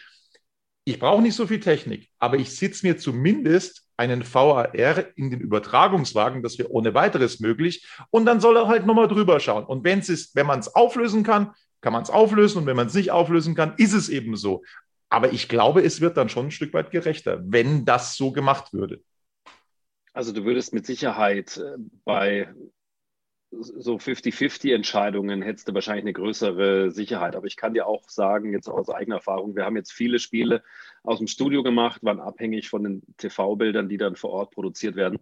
ich brauche nicht so viel Technik, aber ich sitze mir zumindest einen VAR in den Übertragungswagen, das wäre ohne weiteres möglich. Und dann soll er halt nochmal drüber schauen. Und wenn es wenn man es auflösen kann, kann man es auflösen. Und wenn man es nicht auflösen kann, ist es eben so. Aber ich glaube, es wird dann schon ein Stück weit gerechter, wenn das so gemacht würde. Also du würdest mit Sicherheit äh, bei so 50-50-Entscheidungen hättest du wahrscheinlich eine größere Sicherheit. Aber ich kann dir auch sagen, jetzt aus eigener Erfahrung, wir haben jetzt viele Spiele aus dem Studio gemacht, waren abhängig von den TV-Bildern, die dann vor Ort produziert werden.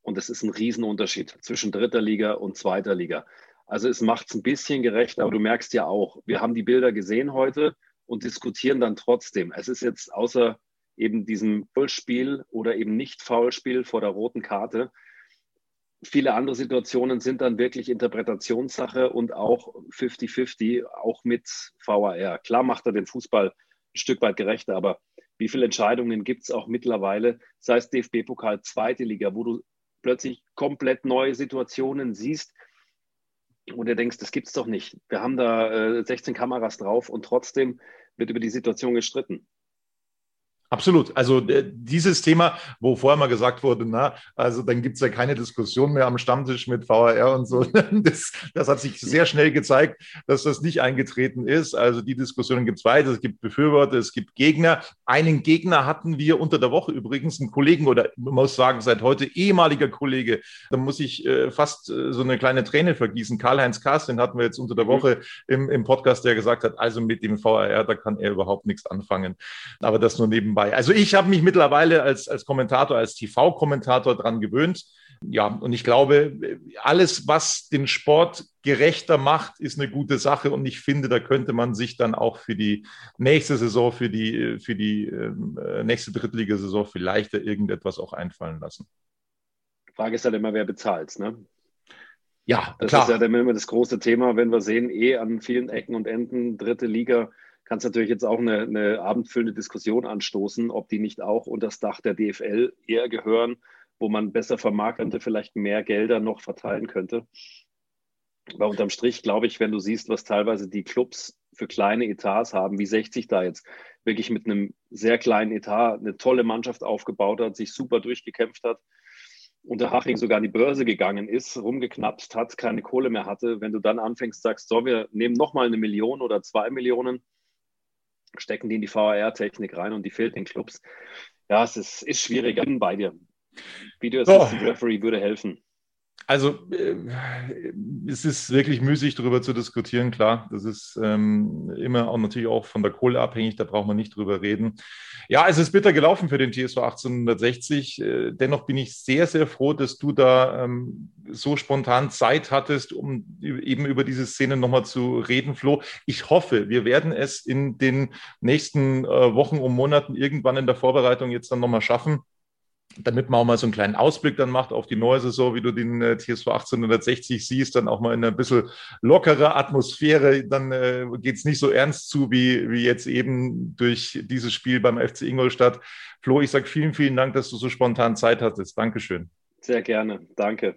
Und es ist ein Riesenunterschied zwischen dritter Liga und zweiter Liga. Also es macht es ein bisschen gerecht, aber du merkst ja auch, wir haben die Bilder gesehen heute und diskutieren dann trotzdem. Es ist jetzt außer eben diesem Foulspiel oder eben nicht Foulspiel vor der roten Karte. Viele andere Situationen sind dann wirklich Interpretationssache und auch 50-50, auch mit VAR. Klar macht er den Fußball ein Stück weit gerechter, aber wie viele Entscheidungen gibt es auch mittlerweile, sei es DFB-Pokal, zweite Liga, wo du plötzlich komplett neue Situationen siehst und du denkst, das gibt es doch nicht. Wir haben da äh, 16 Kameras drauf und trotzdem wird über die Situation gestritten. Absolut. Also äh, dieses Thema, wo vorher mal gesagt wurde, na, also dann gibt es ja keine Diskussion mehr am Stammtisch mit VAR und so. Das, das hat sich sehr schnell gezeigt, dass das nicht eingetreten ist. Also die Diskussion gibt es weiter. Es gibt Befürworter, es gibt Gegner. Einen Gegner hatten wir unter der Woche übrigens, einen Kollegen oder man muss sagen, seit heute ehemaliger Kollege. Da muss ich äh, fast äh, so eine kleine Träne vergießen. Karl-Heinz Kass, den hatten wir jetzt unter der. Woche im, im Podcast, der gesagt hat, also mit dem VAR, da kann er überhaupt nichts anfangen. Aber das nur neben nebenbei. Also ich habe mich mittlerweile als, als Kommentator, als TV-Kommentator dran gewöhnt. Ja, und ich glaube, alles, was den Sport gerechter macht, ist eine gute Sache. Und ich finde, da könnte man sich dann auch für die nächste Saison, für die, für die äh, nächste Drittligasaison vielleicht irgendetwas auch einfallen lassen. Frage ist halt immer, wer bezahlt, ne? Ja, das klar. ist ja dann immer das große Thema, wenn wir sehen, eh an vielen Ecken und Enden, dritte Liga, kannst natürlich jetzt auch eine, eine abendfüllende Diskussion anstoßen, ob die nicht auch unter das Dach der DFL eher gehören, wo man besser vermarkten vielleicht mehr Gelder noch verteilen könnte. Aber unterm Strich glaube ich, wenn du siehst, was teilweise die Clubs für kleine Etats haben, wie 60 da jetzt wirklich mit einem sehr kleinen Etat eine tolle Mannschaft aufgebaut hat, sich super durchgekämpft hat, unter Haching sogar an die Börse gegangen ist, rumgeknapst hat, keine Kohle mehr hatte, wenn du dann anfängst, sagst, so, wir nehmen nochmal eine Million oder zwei Millionen, stecken die in die VAR-Technik rein und die fehlt den Clubs. Ja, es ist, ist schwierig. Ich bin bei dir. Video Assistant oh. Referee würde helfen. Also äh, es ist wirklich müßig, darüber zu diskutieren, klar. Das ist ähm, immer auch natürlich auch von der Kohle abhängig, da braucht man nicht drüber reden. Ja, es ist bitter gelaufen für den TSV 1860. Äh, dennoch bin ich sehr, sehr froh, dass du da ähm, so spontan Zeit hattest, um eben über diese Szene nochmal zu reden, Flo. Ich hoffe, wir werden es in den nächsten äh, Wochen und Monaten irgendwann in der Vorbereitung jetzt dann nochmal schaffen damit man auch mal so einen kleinen Ausblick dann macht auf die neue Saison, wie du den äh, TSV 1860 siehst, dann auch mal in einer bisschen lockere Atmosphäre, dann äh, geht es nicht so ernst zu, wie, wie jetzt eben durch dieses Spiel beim FC Ingolstadt. Flo, ich sage vielen, vielen Dank, dass du so spontan Zeit hattest. Dankeschön. Sehr gerne. Danke.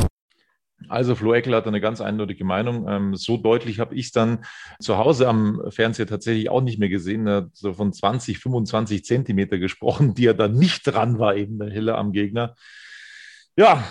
Also Flo Eckel hat eine ganz eindeutige Meinung. Ähm, so deutlich habe ich es dann zu Hause am Fernseher tatsächlich auch nicht mehr gesehen. Er hat so von 20, 25 Zentimeter gesprochen, die er dann nicht dran war, eben der Hille am Gegner. Ja,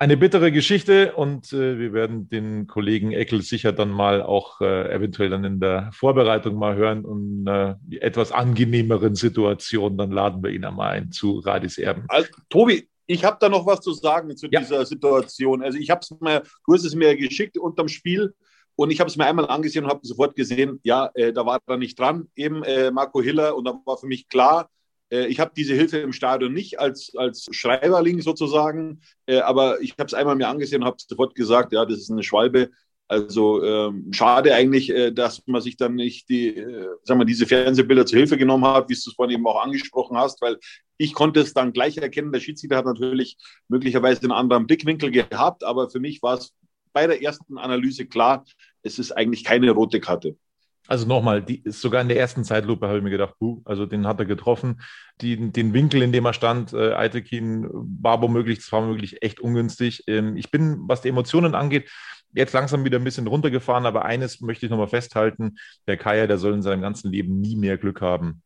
eine bittere Geschichte und äh, wir werden den Kollegen Eckel sicher dann mal auch äh, eventuell dann in der Vorbereitung mal hören und äh, etwas angenehmeren Situation, dann laden wir ihn einmal ein zu Radis Erben. Also, Tobi, ich habe da noch was zu sagen zu ja. dieser Situation. Also ich habe es mir, du hast es mir geschickt unterm Spiel und ich habe es mir einmal angesehen und habe sofort gesehen, ja, äh, da war er nicht dran, eben äh, Marco Hiller und da war für mich klar, äh, ich habe diese Hilfe im Stadion nicht als, als Schreiberling sozusagen, äh, aber ich habe es einmal mir angesehen und habe sofort gesagt, ja, das ist eine Schwalbe, also ähm, schade eigentlich, äh, dass man sich dann nicht die, äh, sagen wir, diese Fernsehbilder zur Hilfe genommen hat, wie du es vorhin eben auch angesprochen hast, weil ich konnte es dann gleich erkennen. Der Schiedsrichter hat natürlich möglicherweise einen anderen Blickwinkel gehabt, aber für mich war es bei der ersten Analyse klar, es ist eigentlich keine rote Karte. Also nochmal, die ist sogar in der ersten Zeitlupe habe ich mir gedacht, puh, also den hat er getroffen. Die, den Winkel, in dem er stand, äh, Eitekin war womöglich, zwar womöglich echt ungünstig. Ähm, ich bin, was die Emotionen angeht, jetzt langsam wieder ein bisschen runtergefahren, aber eines möchte ich nochmal festhalten: Der Kaya, der soll in seinem ganzen Leben nie mehr Glück haben.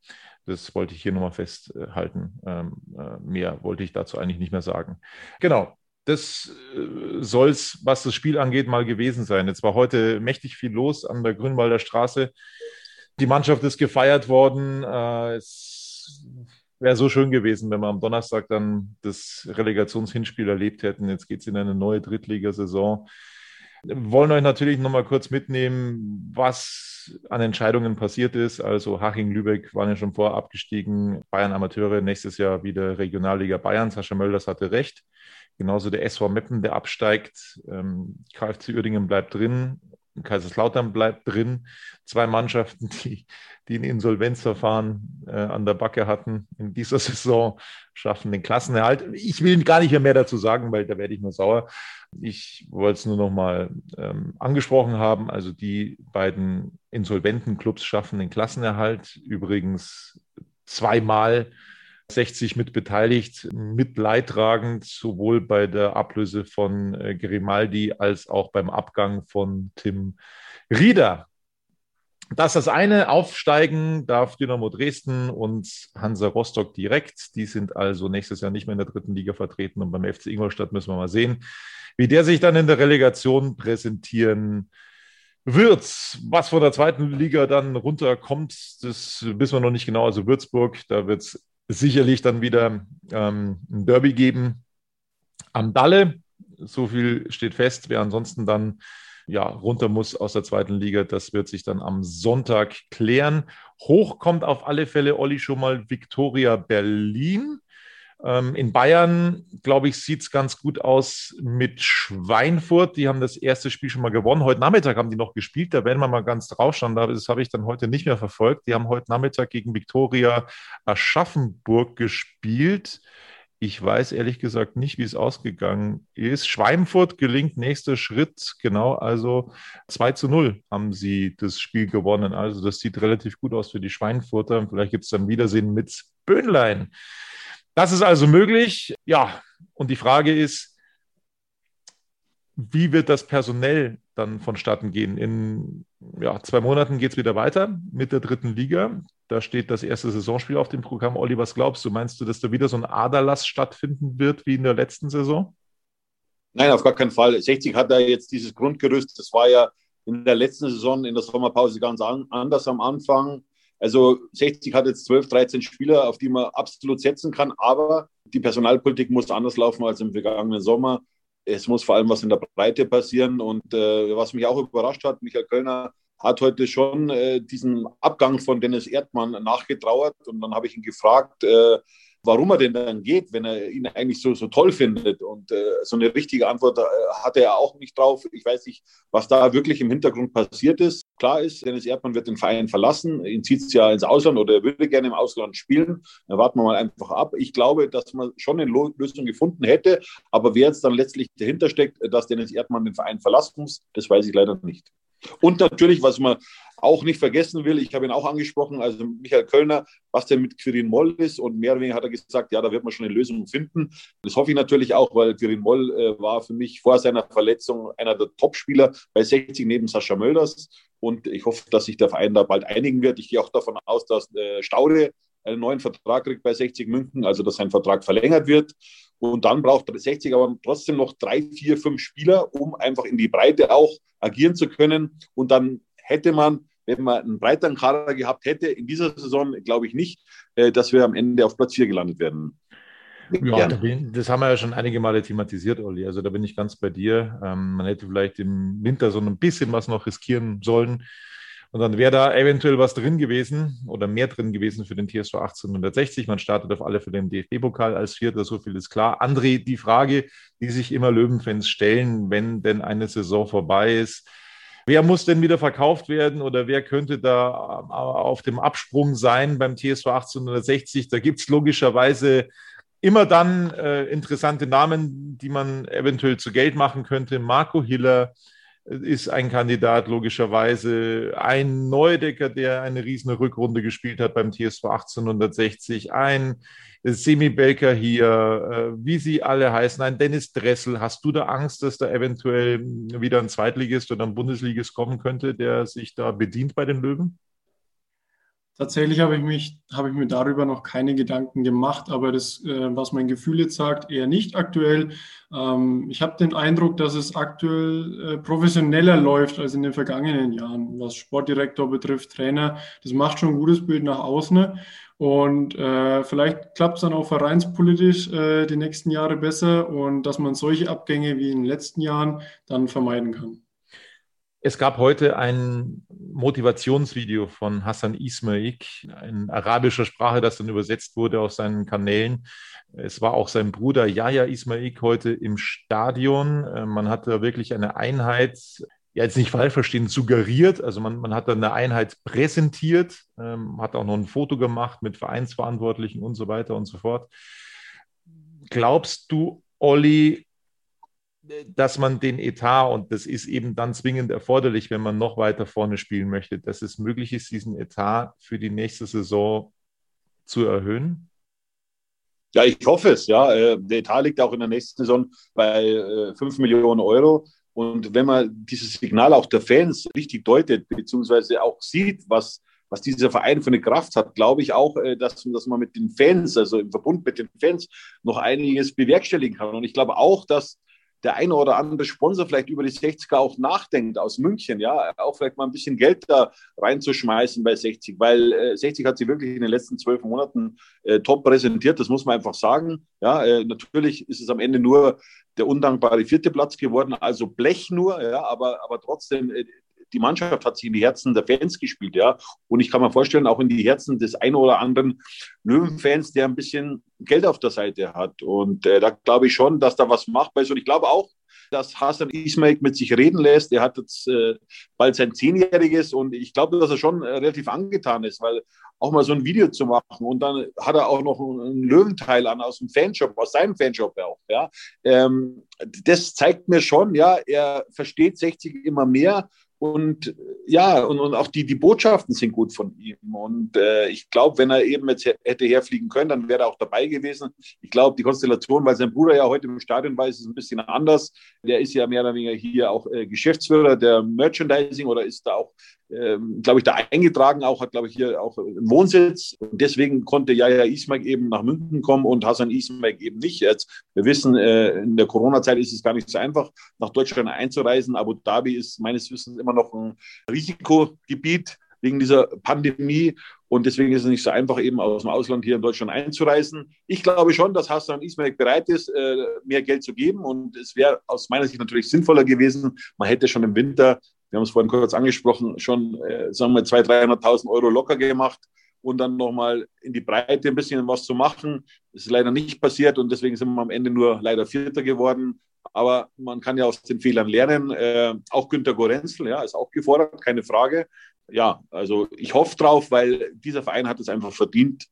Das wollte ich hier nochmal festhalten. Ähm, äh, mehr wollte ich dazu eigentlich nicht mehr sagen. Genau. Das äh, soll es, was das Spiel angeht, mal gewesen sein. Jetzt war heute mächtig viel los an der Grünwalder Straße. Die Mannschaft ist gefeiert worden. Äh, es wäre so schön gewesen, wenn wir am Donnerstag dann das Relegationshinspiel erlebt hätten. Jetzt geht es in eine neue Drittligasaison. Wollen euch natürlich nochmal kurz mitnehmen, was an Entscheidungen passiert ist. Also Haching, Lübeck waren ja schon vorher abgestiegen. Bayern Amateure nächstes Jahr wieder Regionalliga Bayern. Sascha Mölders hatte recht. Genauso der SV Meppen, der absteigt. Ähm, KFC Uerdingen bleibt drin. Kaiserslautern bleibt drin. Zwei Mannschaften, die, die ein Insolvenzverfahren äh, an der Backe hatten in dieser Saison, schaffen den Klassenerhalt. Ich will gar nicht mehr dazu sagen, weil da werde ich nur sauer. Ich wollte es nur noch mal ähm, angesprochen haben. Also die beiden insolventen Clubs schaffen den Klassenerhalt. Übrigens zweimal 60 mit beteiligt, mit leidtragend, sowohl bei der Ablöse von äh, Grimaldi als auch beim Abgang von Tim Rieder. Das ist das eine. Aufsteigen darf Dynamo Dresden und Hansa Rostock direkt. Die sind also nächstes Jahr nicht mehr in der dritten Liga vertreten. Und beim FC Ingolstadt müssen wir mal sehen, wie der sich dann in der Relegation präsentieren wird. Was von der zweiten Liga dann runterkommt, das wissen wir noch nicht genau. Also Würzburg, da wird es sicherlich dann wieder ähm, ein Derby geben am Dalle. So viel steht fest. Wer ansonsten dann ja, runter muss aus der zweiten Liga, das wird sich dann am Sonntag klären. Hoch kommt auf alle Fälle Olli schon mal Viktoria Berlin. Ähm, in Bayern, glaube ich, sieht es ganz gut aus mit Schweinfurt. Die haben das erste Spiel schon mal gewonnen. Heute Nachmittag haben die noch gespielt. Da werden wir mal ganz draufschauen. Das habe ich dann heute nicht mehr verfolgt. Die haben heute Nachmittag gegen Viktoria Aschaffenburg gespielt. Ich weiß ehrlich gesagt nicht, wie es ausgegangen ist. Schweinfurt gelingt nächster Schritt, genau, also 2 zu 0 haben sie das Spiel gewonnen. Also das sieht relativ gut aus für die Schweinfurter. Vielleicht gibt es dann Wiedersehen mit Böhnlein. Das ist also möglich. Ja, und die Frage ist, wie wird das personell dann vonstatten gehen? In ja, zwei Monaten geht es wieder weiter mit der dritten Liga. Da steht das erste Saisonspiel auf dem Programm. Olli, was glaubst du? Meinst du, dass da wieder so ein Aderlass stattfinden wird wie in der letzten Saison? Nein, auf gar keinen Fall. 60 hat da jetzt dieses Grundgerüst. Das war ja in der letzten Saison in der Sommerpause ganz an, anders am Anfang. Also 60 hat jetzt 12, 13 Spieler, auf die man absolut setzen kann, aber die Personalpolitik muss anders laufen als im vergangenen Sommer. Es muss vor allem was in der Breite passieren. Und äh, was mich auch überrascht hat, Michael Kölner hat heute schon äh, diesen Abgang von Dennis Erdmann nachgetrauert. Und dann habe ich ihn gefragt, äh, warum er denn dann geht, wenn er ihn eigentlich so, so toll findet. Und äh, so eine richtige Antwort äh, hatte er auch nicht drauf. Ich weiß nicht, was da wirklich im Hintergrund passiert ist. Klar ist, Dennis Erdmann wird den Verein verlassen. Ihn zieht es ja ins Ausland oder er würde gerne im Ausland spielen. Da warten wir mal einfach ab. Ich glaube, dass man schon eine Lösung gefunden hätte. Aber wer jetzt dann letztlich dahinter steckt, dass Dennis Erdmann den Verein verlassen muss, das weiß ich leider nicht. Und natürlich, was man auch nicht vergessen will, ich habe ihn auch angesprochen, also Michael Kölner, was denn mit Quirin Moll ist und mehr oder weniger hat er gesagt, ja, da wird man schon eine Lösung finden. Das hoffe ich natürlich auch, weil Quirin Moll äh, war für mich vor seiner Verletzung einer der Topspieler bei 60 neben Sascha Mölders und ich hoffe, dass sich der Verein da bald einigen wird. Ich gehe auch davon aus, dass äh, Staude einen neuen Vertrag kriegt bei 60 München, also dass sein Vertrag verlängert wird. Und dann braucht 60 aber trotzdem noch drei, vier, fünf Spieler, um einfach in die Breite auch agieren zu können. Und dann hätte man, wenn man einen breiteren Kader gehabt hätte, in dieser Saison glaube ich nicht, äh, dass wir am Ende auf Platz 4 gelandet werden. Ja, das haben wir ja schon einige Male thematisiert, Olli. Also da bin ich ganz bei dir. Ähm, man hätte vielleicht im Winter so ein bisschen was noch riskieren sollen. Und dann wäre da eventuell was drin gewesen oder mehr drin gewesen für den TSV 1860. Man startet auf alle Fälle im DFB-Pokal als Vierter, so viel ist klar. André, die Frage, die sich immer Löwenfans stellen, wenn denn eine Saison vorbei ist, Wer muss denn wieder verkauft werden oder wer könnte da auf dem Absprung sein beim TSV 1860? Da gibt es logischerweise immer dann äh, interessante Namen, die man eventuell zu Geld machen könnte. Marco Hiller, ist ein Kandidat logischerweise. Ein Neudecker, der eine riesen Rückrunde gespielt hat beim TSV 1860. Ein Semi Belker hier, äh, wie sie alle heißen. Ein Dennis Dressel. Hast du da Angst, dass da eventuell wieder ein Zweitligist oder ein Bundesligist kommen könnte, der sich da bedient bei den Löwen? Tatsächlich habe ich, mich, habe ich mir darüber noch keine Gedanken gemacht, aber das, äh, was mein Gefühl jetzt sagt, eher nicht aktuell. Ähm, ich habe den Eindruck, dass es aktuell äh, professioneller läuft als in den vergangenen Jahren, was Sportdirektor betrifft, Trainer. Das macht schon ein gutes Bild nach außen. Und äh, vielleicht klappt es dann auch vereinspolitisch äh, die nächsten Jahre besser und dass man solche Abgänge wie in den letzten Jahren dann vermeiden kann. Es gab heute ein Motivationsvideo von Hassan Ismaik in arabischer Sprache, das dann übersetzt wurde auf seinen Kanälen. Es war auch sein Bruder Yahya Ismaik heute im Stadion. Äh, man hatte wirklich eine Einheit, ja, jetzt nicht falsch verstehen, suggeriert. Also man, man hat dann eine Einheit präsentiert, ähm, hat auch noch ein Foto gemacht mit Vereinsverantwortlichen und so weiter und so fort. Glaubst du, Olli, dass man den Etat, und das ist eben dann zwingend erforderlich, wenn man noch weiter vorne spielen möchte, dass es möglich ist, diesen Etat für die nächste Saison zu erhöhen? Ja, ich hoffe es, ja. Äh, der Etat liegt auch in der nächsten Saison bei 5 äh, Millionen Euro. Und wenn man dieses Signal auch der Fans richtig deutet, beziehungsweise auch sieht, was, was dieser Verein für eine Kraft hat, glaube ich auch, äh, dass, dass man mit den Fans, also im Verbund mit den Fans, noch einiges bewerkstelligen kann. Und ich glaube auch, dass der eine oder andere Sponsor vielleicht über die 60er auch nachdenkt aus München, ja, auch vielleicht mal ein bisschen Geld da reinzuschmeißen bei 60, weil äh, 60 hat sie wirklich in den letzten zwölf Monaten äh, top präsentiert, das muss man einfach sagen. Ja, äh, natürlich ist es am Ende nur der undankbare vierte Platz geworden, also Blech nur, ja, aber, aber trotzdem, äh, die Mannschaft hat sich in die Herzen der Fans gespielt, ja. Und ich kann mir vorstellen, auch in die Herzen des einen oder anderen Löwenfans, der ein bisschen Geld auf der Seite hat. Und äh, da glaube ich schon, dass da was machbar ist. Und ich glaube auch, dass Hassan Ismail mit sich reden lässt. Er hat jetzt äh, bald sein Zehnjähriges und ich glaube, dass er schon äh, relativ angetan ist, weil auch mal so ein Video zu machen und dann hat er auch noch einen Löwenteil an aus dem Fanshop, aus seinem Fanshop auch. Ja. Ähm, das zeigt mir schon, ja, er versteht 60 immer mehr und ja, und, und auch die, die Botschaften sind gut von ihm. Und äh, ich glaube, wenn er eben jetzt hätte herfliegen können, dann wäre er auch dabei gewesen. Ich glaube, die Konstellation, weil sein Bruder ja heute im Stadion war, ist ein bisschen anders. Der ist ja mehr oder weniger hier auch äh, Geschäftsführer der Merchandising oder ist da auch glaube ich, da eingetragen auch, hat, glaube ich, hier auch einen Wohnsitz. Und deswegen konnte Jaya Ismail eben nach München kommen und Hassan Ismail eben nicht. Jetzt, wir wissen, äh, in der Corona-Zeit ist es gar nicht so einfach, nach Deutschland einzureisen. Abu Dhabi ist meines Wissens immer noch ein Risikogebiet wegen dieser Pandemie. Und deswegen ist es nicht so einfach, eben aus dem Ausland hier in Deutschland einzureisen. Ich glaube schon, dass Hassan Ismail bereit ist, äh, mehr Geld zu geben. Und es wäre aus meiner Sicht natürlich sinnvoller gewesen. Man hätte schon im Winter wir haben es vorhin kurz angesprochen, schon, äh, sagen wir, 200.000, 300.000 Euro locker gemacht und dann nochmal in die Breite ein bisschen was zu machen. Das ist leider nicht passiert und deswegen sind wir am Ende nur leider Vierter geworden. Aber man kann ja aus den Fehlern lernen. Äh, auch Günter Gorenzel ja, ist auch gefordert, keine Frage. Ja, also ich hoffe drauf, weil dieser Verein hat es einfach verdient,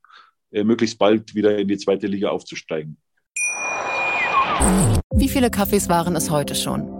äh, möglichst bald wieder in die zweite Liga aufzusteigen. Wie viele Kaffees waren es heute schon?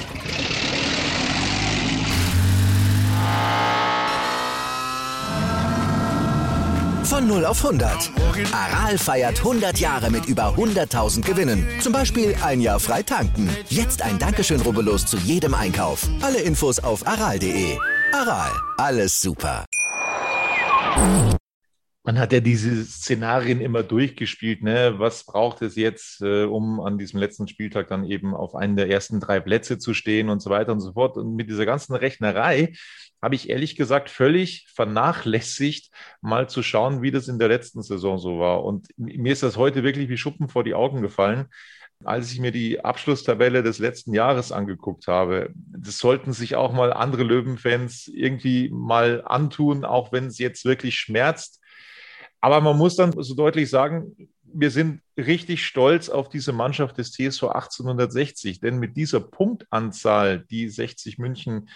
Von 0 auf 100. Aral feiert 100 Jahre mit über 100.000 Gewinnen. Zum Beispiel ein Jahr frei tanken. Jetzt ein Dankeschön, rubbellos zu jedem Einkauf. Alle Infos auf aral.de. Aral, alles super. Man hat ja diese Szenarien immer durchgespielt. Ne? Was braucht es jetzt, äh, um an diesem letzten Spieltag dann eben auf einen der ersten drei Plätze zu stehen und so weiter und so fort. Und mit dieser ganzen Rechnerei habe ich ehrlich gesagt völlig vernachlässigt, mal zu schauen, wie das in der letzten Saison so war. Und mir ist das heute wirklich wie Schuppen vor die Augen gefallen, als ich mir die Abschlusstabelle des letzten Jahres angeguckt habe. Das sollten sich auch mal andere Löwenfans irgendwie mal antun, auch wenn es jetzt wirklich schmerzt. Aber man muss dann so deutlich sagen, wir sind richtig stolz auf diese Mannschaft des TSV 1860, denn mit dieser Punktanzahl, die 60 München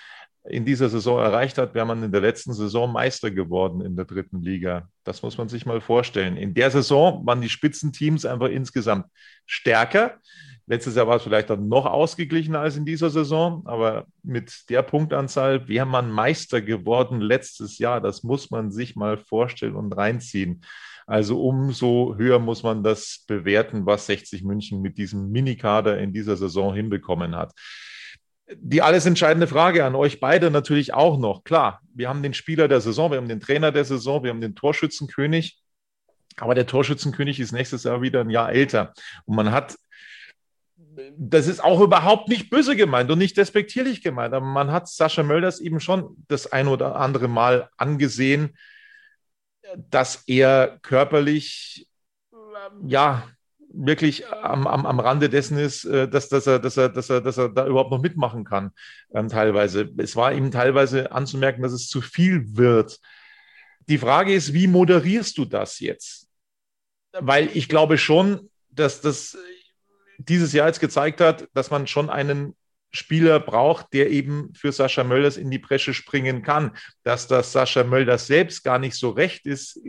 in dieser Saison erreicht hat, wäre man in der letzten Saison Meister geworden in der dritten Liga. Das muss man sich mal vorstellen. In der Saison waren die Spitzenteams einfach insgesamt stärker. Letztes Jahr war es vielleicht dann noch ausgeglichener als in dieser Saison, aber mit der Punktanzahl wäre man Meister geworden letztes Jahr. Das muss man sich mal vorstellen und reinziehen. Also umso höher muss man das bewerten, was 60 München mit diesem Minikader in dieser Saison hinbekommen hat. Die alles entscheidende Frage an euch beide natürlich auch noch. Klar, wir haben den Spieler der Saison, wir haben den Trainer der Saison, wir haben den Torschützenkönig. Aber der Torschützenkönig ist nächstes Jahr wieder ein Jahr älter. Und man hat das ist auch überhaupt nicht böse gemeint und nicht despektierlich gemeint, aber man hat Sascha Mölders eben schon das ein oder andere Mal angesehen, dass er körperlich, ja, wirklich am, am, am Rande dessen ist, äh, dass, dass, er, dass, er, dass, er, dass er da überhaupt noch mitmachen kann, ähm, teilweise. Es war ihm teilweise anzumerken, dass es zu viel wird. Die Frage ist, wie moderierst du das jetzt? Weil ich glaube schon, dass das dieses Jahr jetzt gezeigt hat, dass man schon einen Spieler braucht, der eben für Sascha Mölders in die Bresche springen kann. Dass das Sascha Mölders selbst gar nicht so recht ist,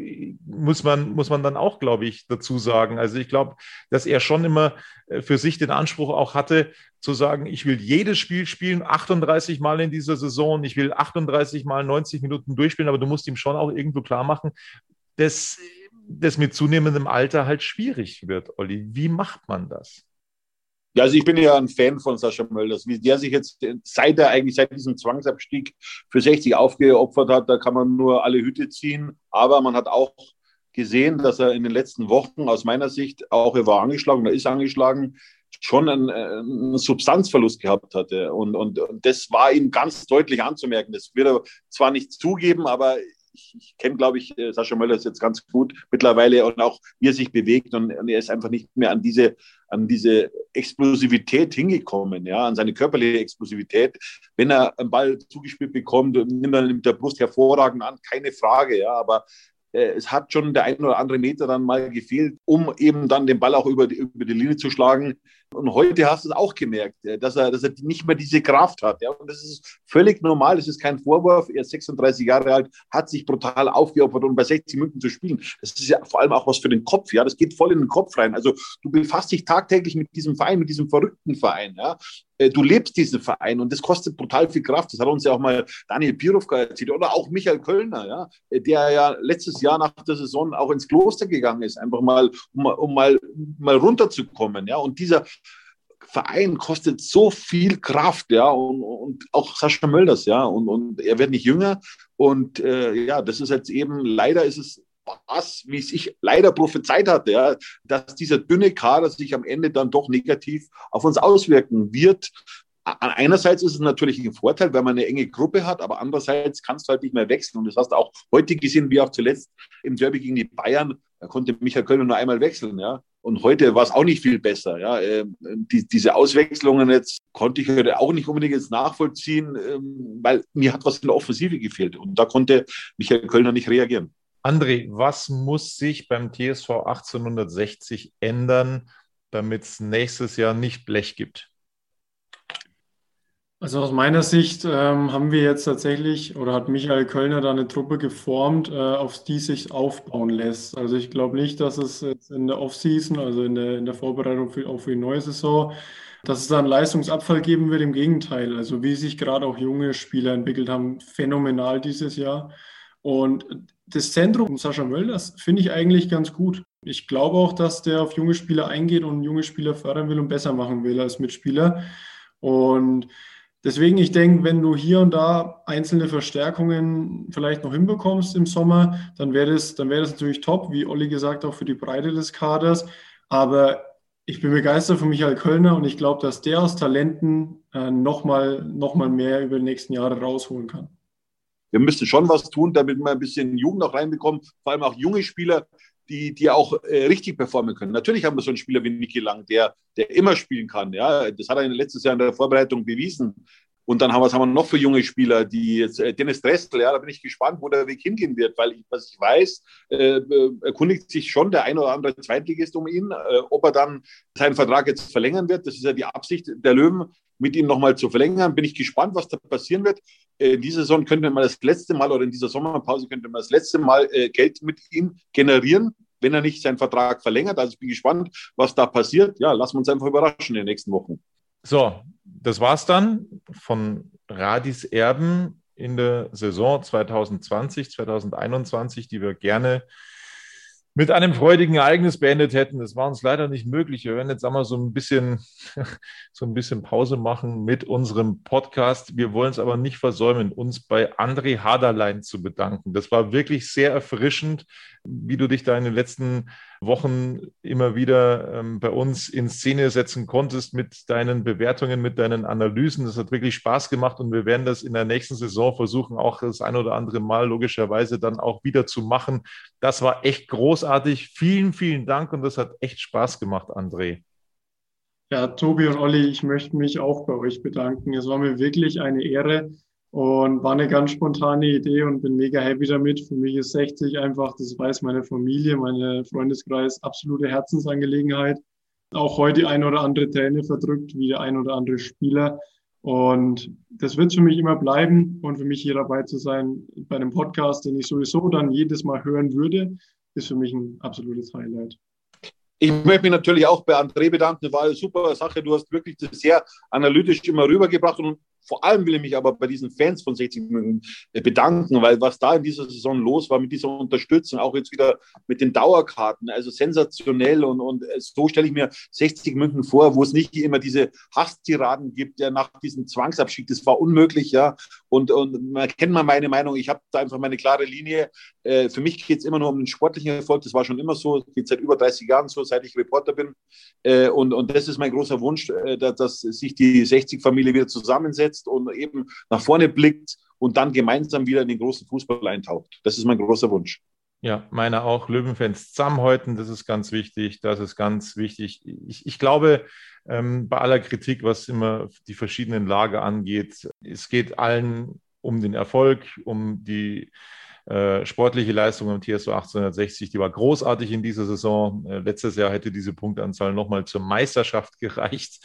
muss man, muss man dann auch, glaube ich, dazu sagen. Also ich glaube, dass er schon immer äh, für sich den Anspruch auch hatte, zu sagen, ich will jedes Spiel spielen, 38 Mal in dieser Saison, ich will 38 Mal 90 Minuten durchspielen, aber du musst ihm schon auch irgendwo klar machen, dass das mit zunehmendem Alter halt schwierig wird, Olli. Wie macht man das? Ja, also ich bin ja ein Fan von Sascha Mölders. Wie der sich jetzt, seit er eigentlich seit diesem Zwangsabstieg für 60 aufgeopfert hat, da kann man nur alle Hüte ziehen. Aber man hat auch gesehen, dass er in den letzten Wochen aus meiner Sicht, auch er war angeschlagen, er ist angeschlagen, schon einen, einen Substanzverlust gehabt hatte. Und, und, und das war ihm ganz deutlich anzumerken. Das wird er zwar nicht zugeben, aber ich, ich kenne, glaube ich, äh, Sascha Möller jetzt ganz gut mittlerweile und auch wie er sich bewegt und, und, er ist einfach nicht mehr an diese, an diese Explosivität hingekommen, ja, an seine körperliche Explosivität. Wenn er einen Ball zugespielt bekommt, nimmt er mit der Brust hervorragend an, keine Frage, ja, aber äh, es hat schon der ein oder andere Meter dann mal gefehlt, um eben dann den Ball auch über die, über die Linie zu schlagen. Und heute hast du es auch gemerkt, äh, dass er, dass er nicht mehr diese Kraft hat. Ja? Und das ist völlig normal, das ist kein Vorwurf. Er ist 36 Jahre alt, hat sich brutal aufgeopfert, um bei 60 Minuten zu spielen. Das ist ja vor allem auch was für den Kopf. Ja? Das geht voll in den Kopf rein. Also du befasst dich tagtäglich mit diesem Verein, mit diesem verrückten Verein. Ja? Äh, du lebst diesen Verein und das kostet brutal viel Kraft. Das hat uns ja auch mal Daniel Pirovka erzählt oder auch Michael Kölner, ja, der ja letztes Jahr nach der Saison auch ins Kloster gegangen ist, einfach mal, um, um mal, mal runterzukommen. Ja, und dieser Verein kostet so viel Kraft, ja, und, und auch Sascha Mölders, ja, und, und er wird nicht jünger. Und äh, ja, das ist jetzt eben, leider ist es was, wie es ich leider prophezeit hatte, ja, dass dieser dünne Kader sich am Ende dann doch negativ auf uns auswirken wird. Einerseits ist es natürlich ein Vorteil, wenn man eine enge Gruppe hat, aber andererseits kannst du halt nicht mehr wechseln. Und das hast du auch heute gesehen, wie auch zuletzt im Derby gegen die Bayern. Da konnte Michael Kölner nur einmal wechseln, ja. Und heute war es auch nicht viel besser, ja. Ähm, die, diese Auswechslungen jetzt konnte ich heute auch nicht unbedingt jetzt nachvollziehen, ähm, weil mir hat was in der Offensive gefehlt. Und da konnte Michael Kölner nicht reagieren. André, was muss sich beim TSV 1860 ändern, damit es nächstes Jahr nicht Blech gibt? Also aus meiner Sicht ähm, haben wir jetzt tatsächlich oder hat Michael Kölner da eine Truppe geformt, äh, auf die sich aufbauen lässt. Also ich glaube nicht, dass es jetzt in der Offseason, also in der, in der Vorbereitung für, auch für die neue Saison, dass es da einen Leistungsabfall geben wird. Im Gegenteil, also wie sich gerade auch junge Spieler entwickelt haben, phänomenal dieses Jahr. Und das Zentrum Sascha Mölders finde ich eigentlich ganz gut. Ich glaube auch, dass der auf junge Spieler eingeht und junge Spieler fördern will und besser machen will als Mitspieler. Und deswegen, ich denke, wenn du hier und da einzelne Verstärkungen vielleicht noch hinbekommst im Sommer, dann wäre das, dann wäre das natürlich top, wie Olli gesagt, auch für die Breite des Kaders. Aber ich bin begeistert von Michael Kölner und ich glaube, dass der aus Talenten äh, nochmal noch mal mehr über die nächsten Jahre rausholen kann wir müssen schon was tun, damit wir ein bisschen Jugend auch reinbekommen, vor allem auch junge Spieler, die, die auch äh, richtig performen können. Natürlich haben wir so einen Spieler wie Niki Lang, der, der immer spielen kann. Ja, das hat er letztes Jahr in der Vorbereitung bewiesen. Und dann haben, was haben wir noch für junge Spieler, die jetzt, äh, Dennis Dressel, ja, da bin ich gespannt, wo der Weg hingehen wird, weil ich, was ich weiß, äh, äh, erkundigt sich schon der ein oder andere Zweitligist um ihn, äh, ob er dann seinen Vertrag jetzt verlängern wird. Das ist ja die Absicht der Löwen, mit ihm nochmal zu verlängern. Bin ich gespannt, was da passieren wird. Äh, in dieser Saison könnte man das letzte Mal oder in dieser Sommerpause könnte man das letzte Mal äh, Geld mit ihm generieren wenn er nicht seinen Vertrag verlängert. Also ich bin gespannt, was da passiert. Ja, lassen wir uns einfach überraschen in den nächsten Wochen. So, das war's dann von Radis Erben in der Saison 2020, 2021, die wir gerne mit einem freudigen Ereignis beendet hätten. Das war uns leider nicht möglich. Wir werden jetzt einmal so ein bisschen, so ein bisschen Pause machen mit unserem Podcast. Wir wollen es aber nicht versäumen, uns bei André Haderlein zu bedanken. Das war wirklich sehr erfrischend, wie du dich da in den letzten Wochen immer wieder ähm, bei uns in Szene setzen konntest mit deinen Bewertungen, mit deinen Analysen. Das hat wirklich Spaß gemacht und wir werden das in der nächsten Saison versuchen, auch das ein oder andere Mal logischerweise dann auch wieder zu machen. Das war echt großartig. Vielen, vielen Dank und das hat echt Spaß gemacht, André. Ja, Tobi und Olli, ich möchte mich auch bei euch bedanken. Es war mir wirklich eine Ehre, und war eine ganz spontane Idee und bin mega happy damit. Für mich ist 60 einfach, das weiß meine Familie, meine Freundeskreis, absolute Herzensangelegenheit. Auch heute ein oder andere Träne verdrückt, wie der ein oder andere Spieler. Und das wird für mich immer bleiben. Und für mich hier dabei zu sein bei einem Podcast, den ich sowieso dann jedes Mal hören würde, ist für mich ein absolutes Highlight. Ich möchte mich natürlich auch bei André bedanken. War eine super Sache. Du hast wirklich das sehr analytisch immer rübergebracht und vor allem will ich mich aber bei diesen Fans von 60 München äh, bedanken, weil was da in dieser Saison los war mit dieser Unterstützung, auch jetzt wieder mit den Dauerkarten, also sensationell und, und äh, so stelle ich mir 60 München vor, wo es nicht immer diese Hasstiraden gibt, ja, nach diesem Zwangsabschied, das war unmöglich, ja, und, und man kennt mal meine Meinung, ich habe da einfach meine klare Linie, äh, für mich geht es immer nur um den sportlichen Erfolg, das war schon immer so, geht seit über 30 Jahren so, seit ich Reporter bin. Und, und das ist mein großer Wunsch, dass, dass sich die 60-Familie wieder zusammensetzt, setzt und eben nach vorne blickt und dann gemeinsam wieder in den großen Fußball eintaucht. Das ist mein großer Wunsch. Ja, meine auch. Löwenfans zusammenhalten, das ist ganz wichtig. Das ist ganz wichtig. Ich, ich glaube, ähm, bei aller Kritik, was immer die verschiedenen Lager angeht, es geht allen um den Erfolg, um die äh, sportliche Leistung im TSO 1860, die war großartig in dieser Saison. Äh, letztes Jahr hätte diese Punktanzahl nochmal zur Meisterschaft gereicht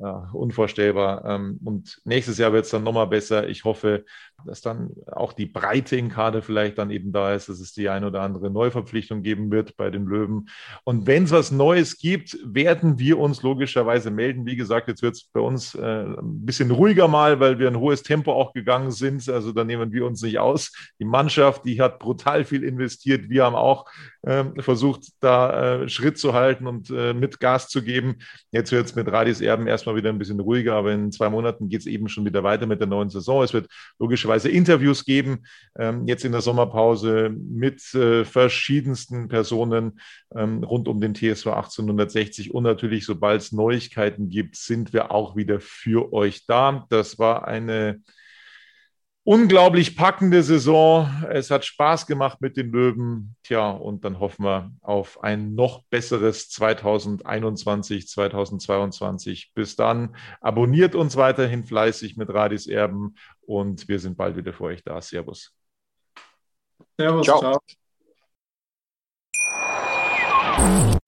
ja, unvorstellbar. Ähm, und nächstes Jahr wird es dann nochmal besser. Ich hoffe, dass dann auch die Breite im Kader vielleicht dann eben da ist, dass es die ein oder andere Neuverpflichtung geben wird bei den Löwen. Und wenn es was Neues gibt, werden wir uns logischerweise melden. Wie gesagt, jetzt wird es bei uns äh, ein bisschen ruhiger mal, weil wir ein hohes Tempo auch gegangen sind. Also da nehmen wir uns nicht aus. Die Mannschaft, die hat brutal viel investiert. Wir haben auch äh, versucht, da äh, Schritt zu halten und äh, mit Gas zu geben. Jetzt wird es mit Radis Erben erstmal wieder ein bisschen ruhiger, aber in zwei Monaten geht es eben schon wieder weiter mit der neuen Saison. Es wird logischerweise Interviews geben, ähm, jetzt in der Sommerpause mit äh, verschiedensten Personen ähm, rund um den TSV 1860. Und natürlich, sobald es Neuigkeiten gibt, sind wir auch wieder für euch da. Das war eine unglaublich packende Saison. Es hat Spaß gemacht mit den Löwen. Tja, und dann hoffen wir auf ein noch besseres 2021, 2022. Bis dann. Abonniert uns weiterhin fleißig mit Radis Erben und wir sind bald wieder für euch da. Servus. Servus, ciao. ciao.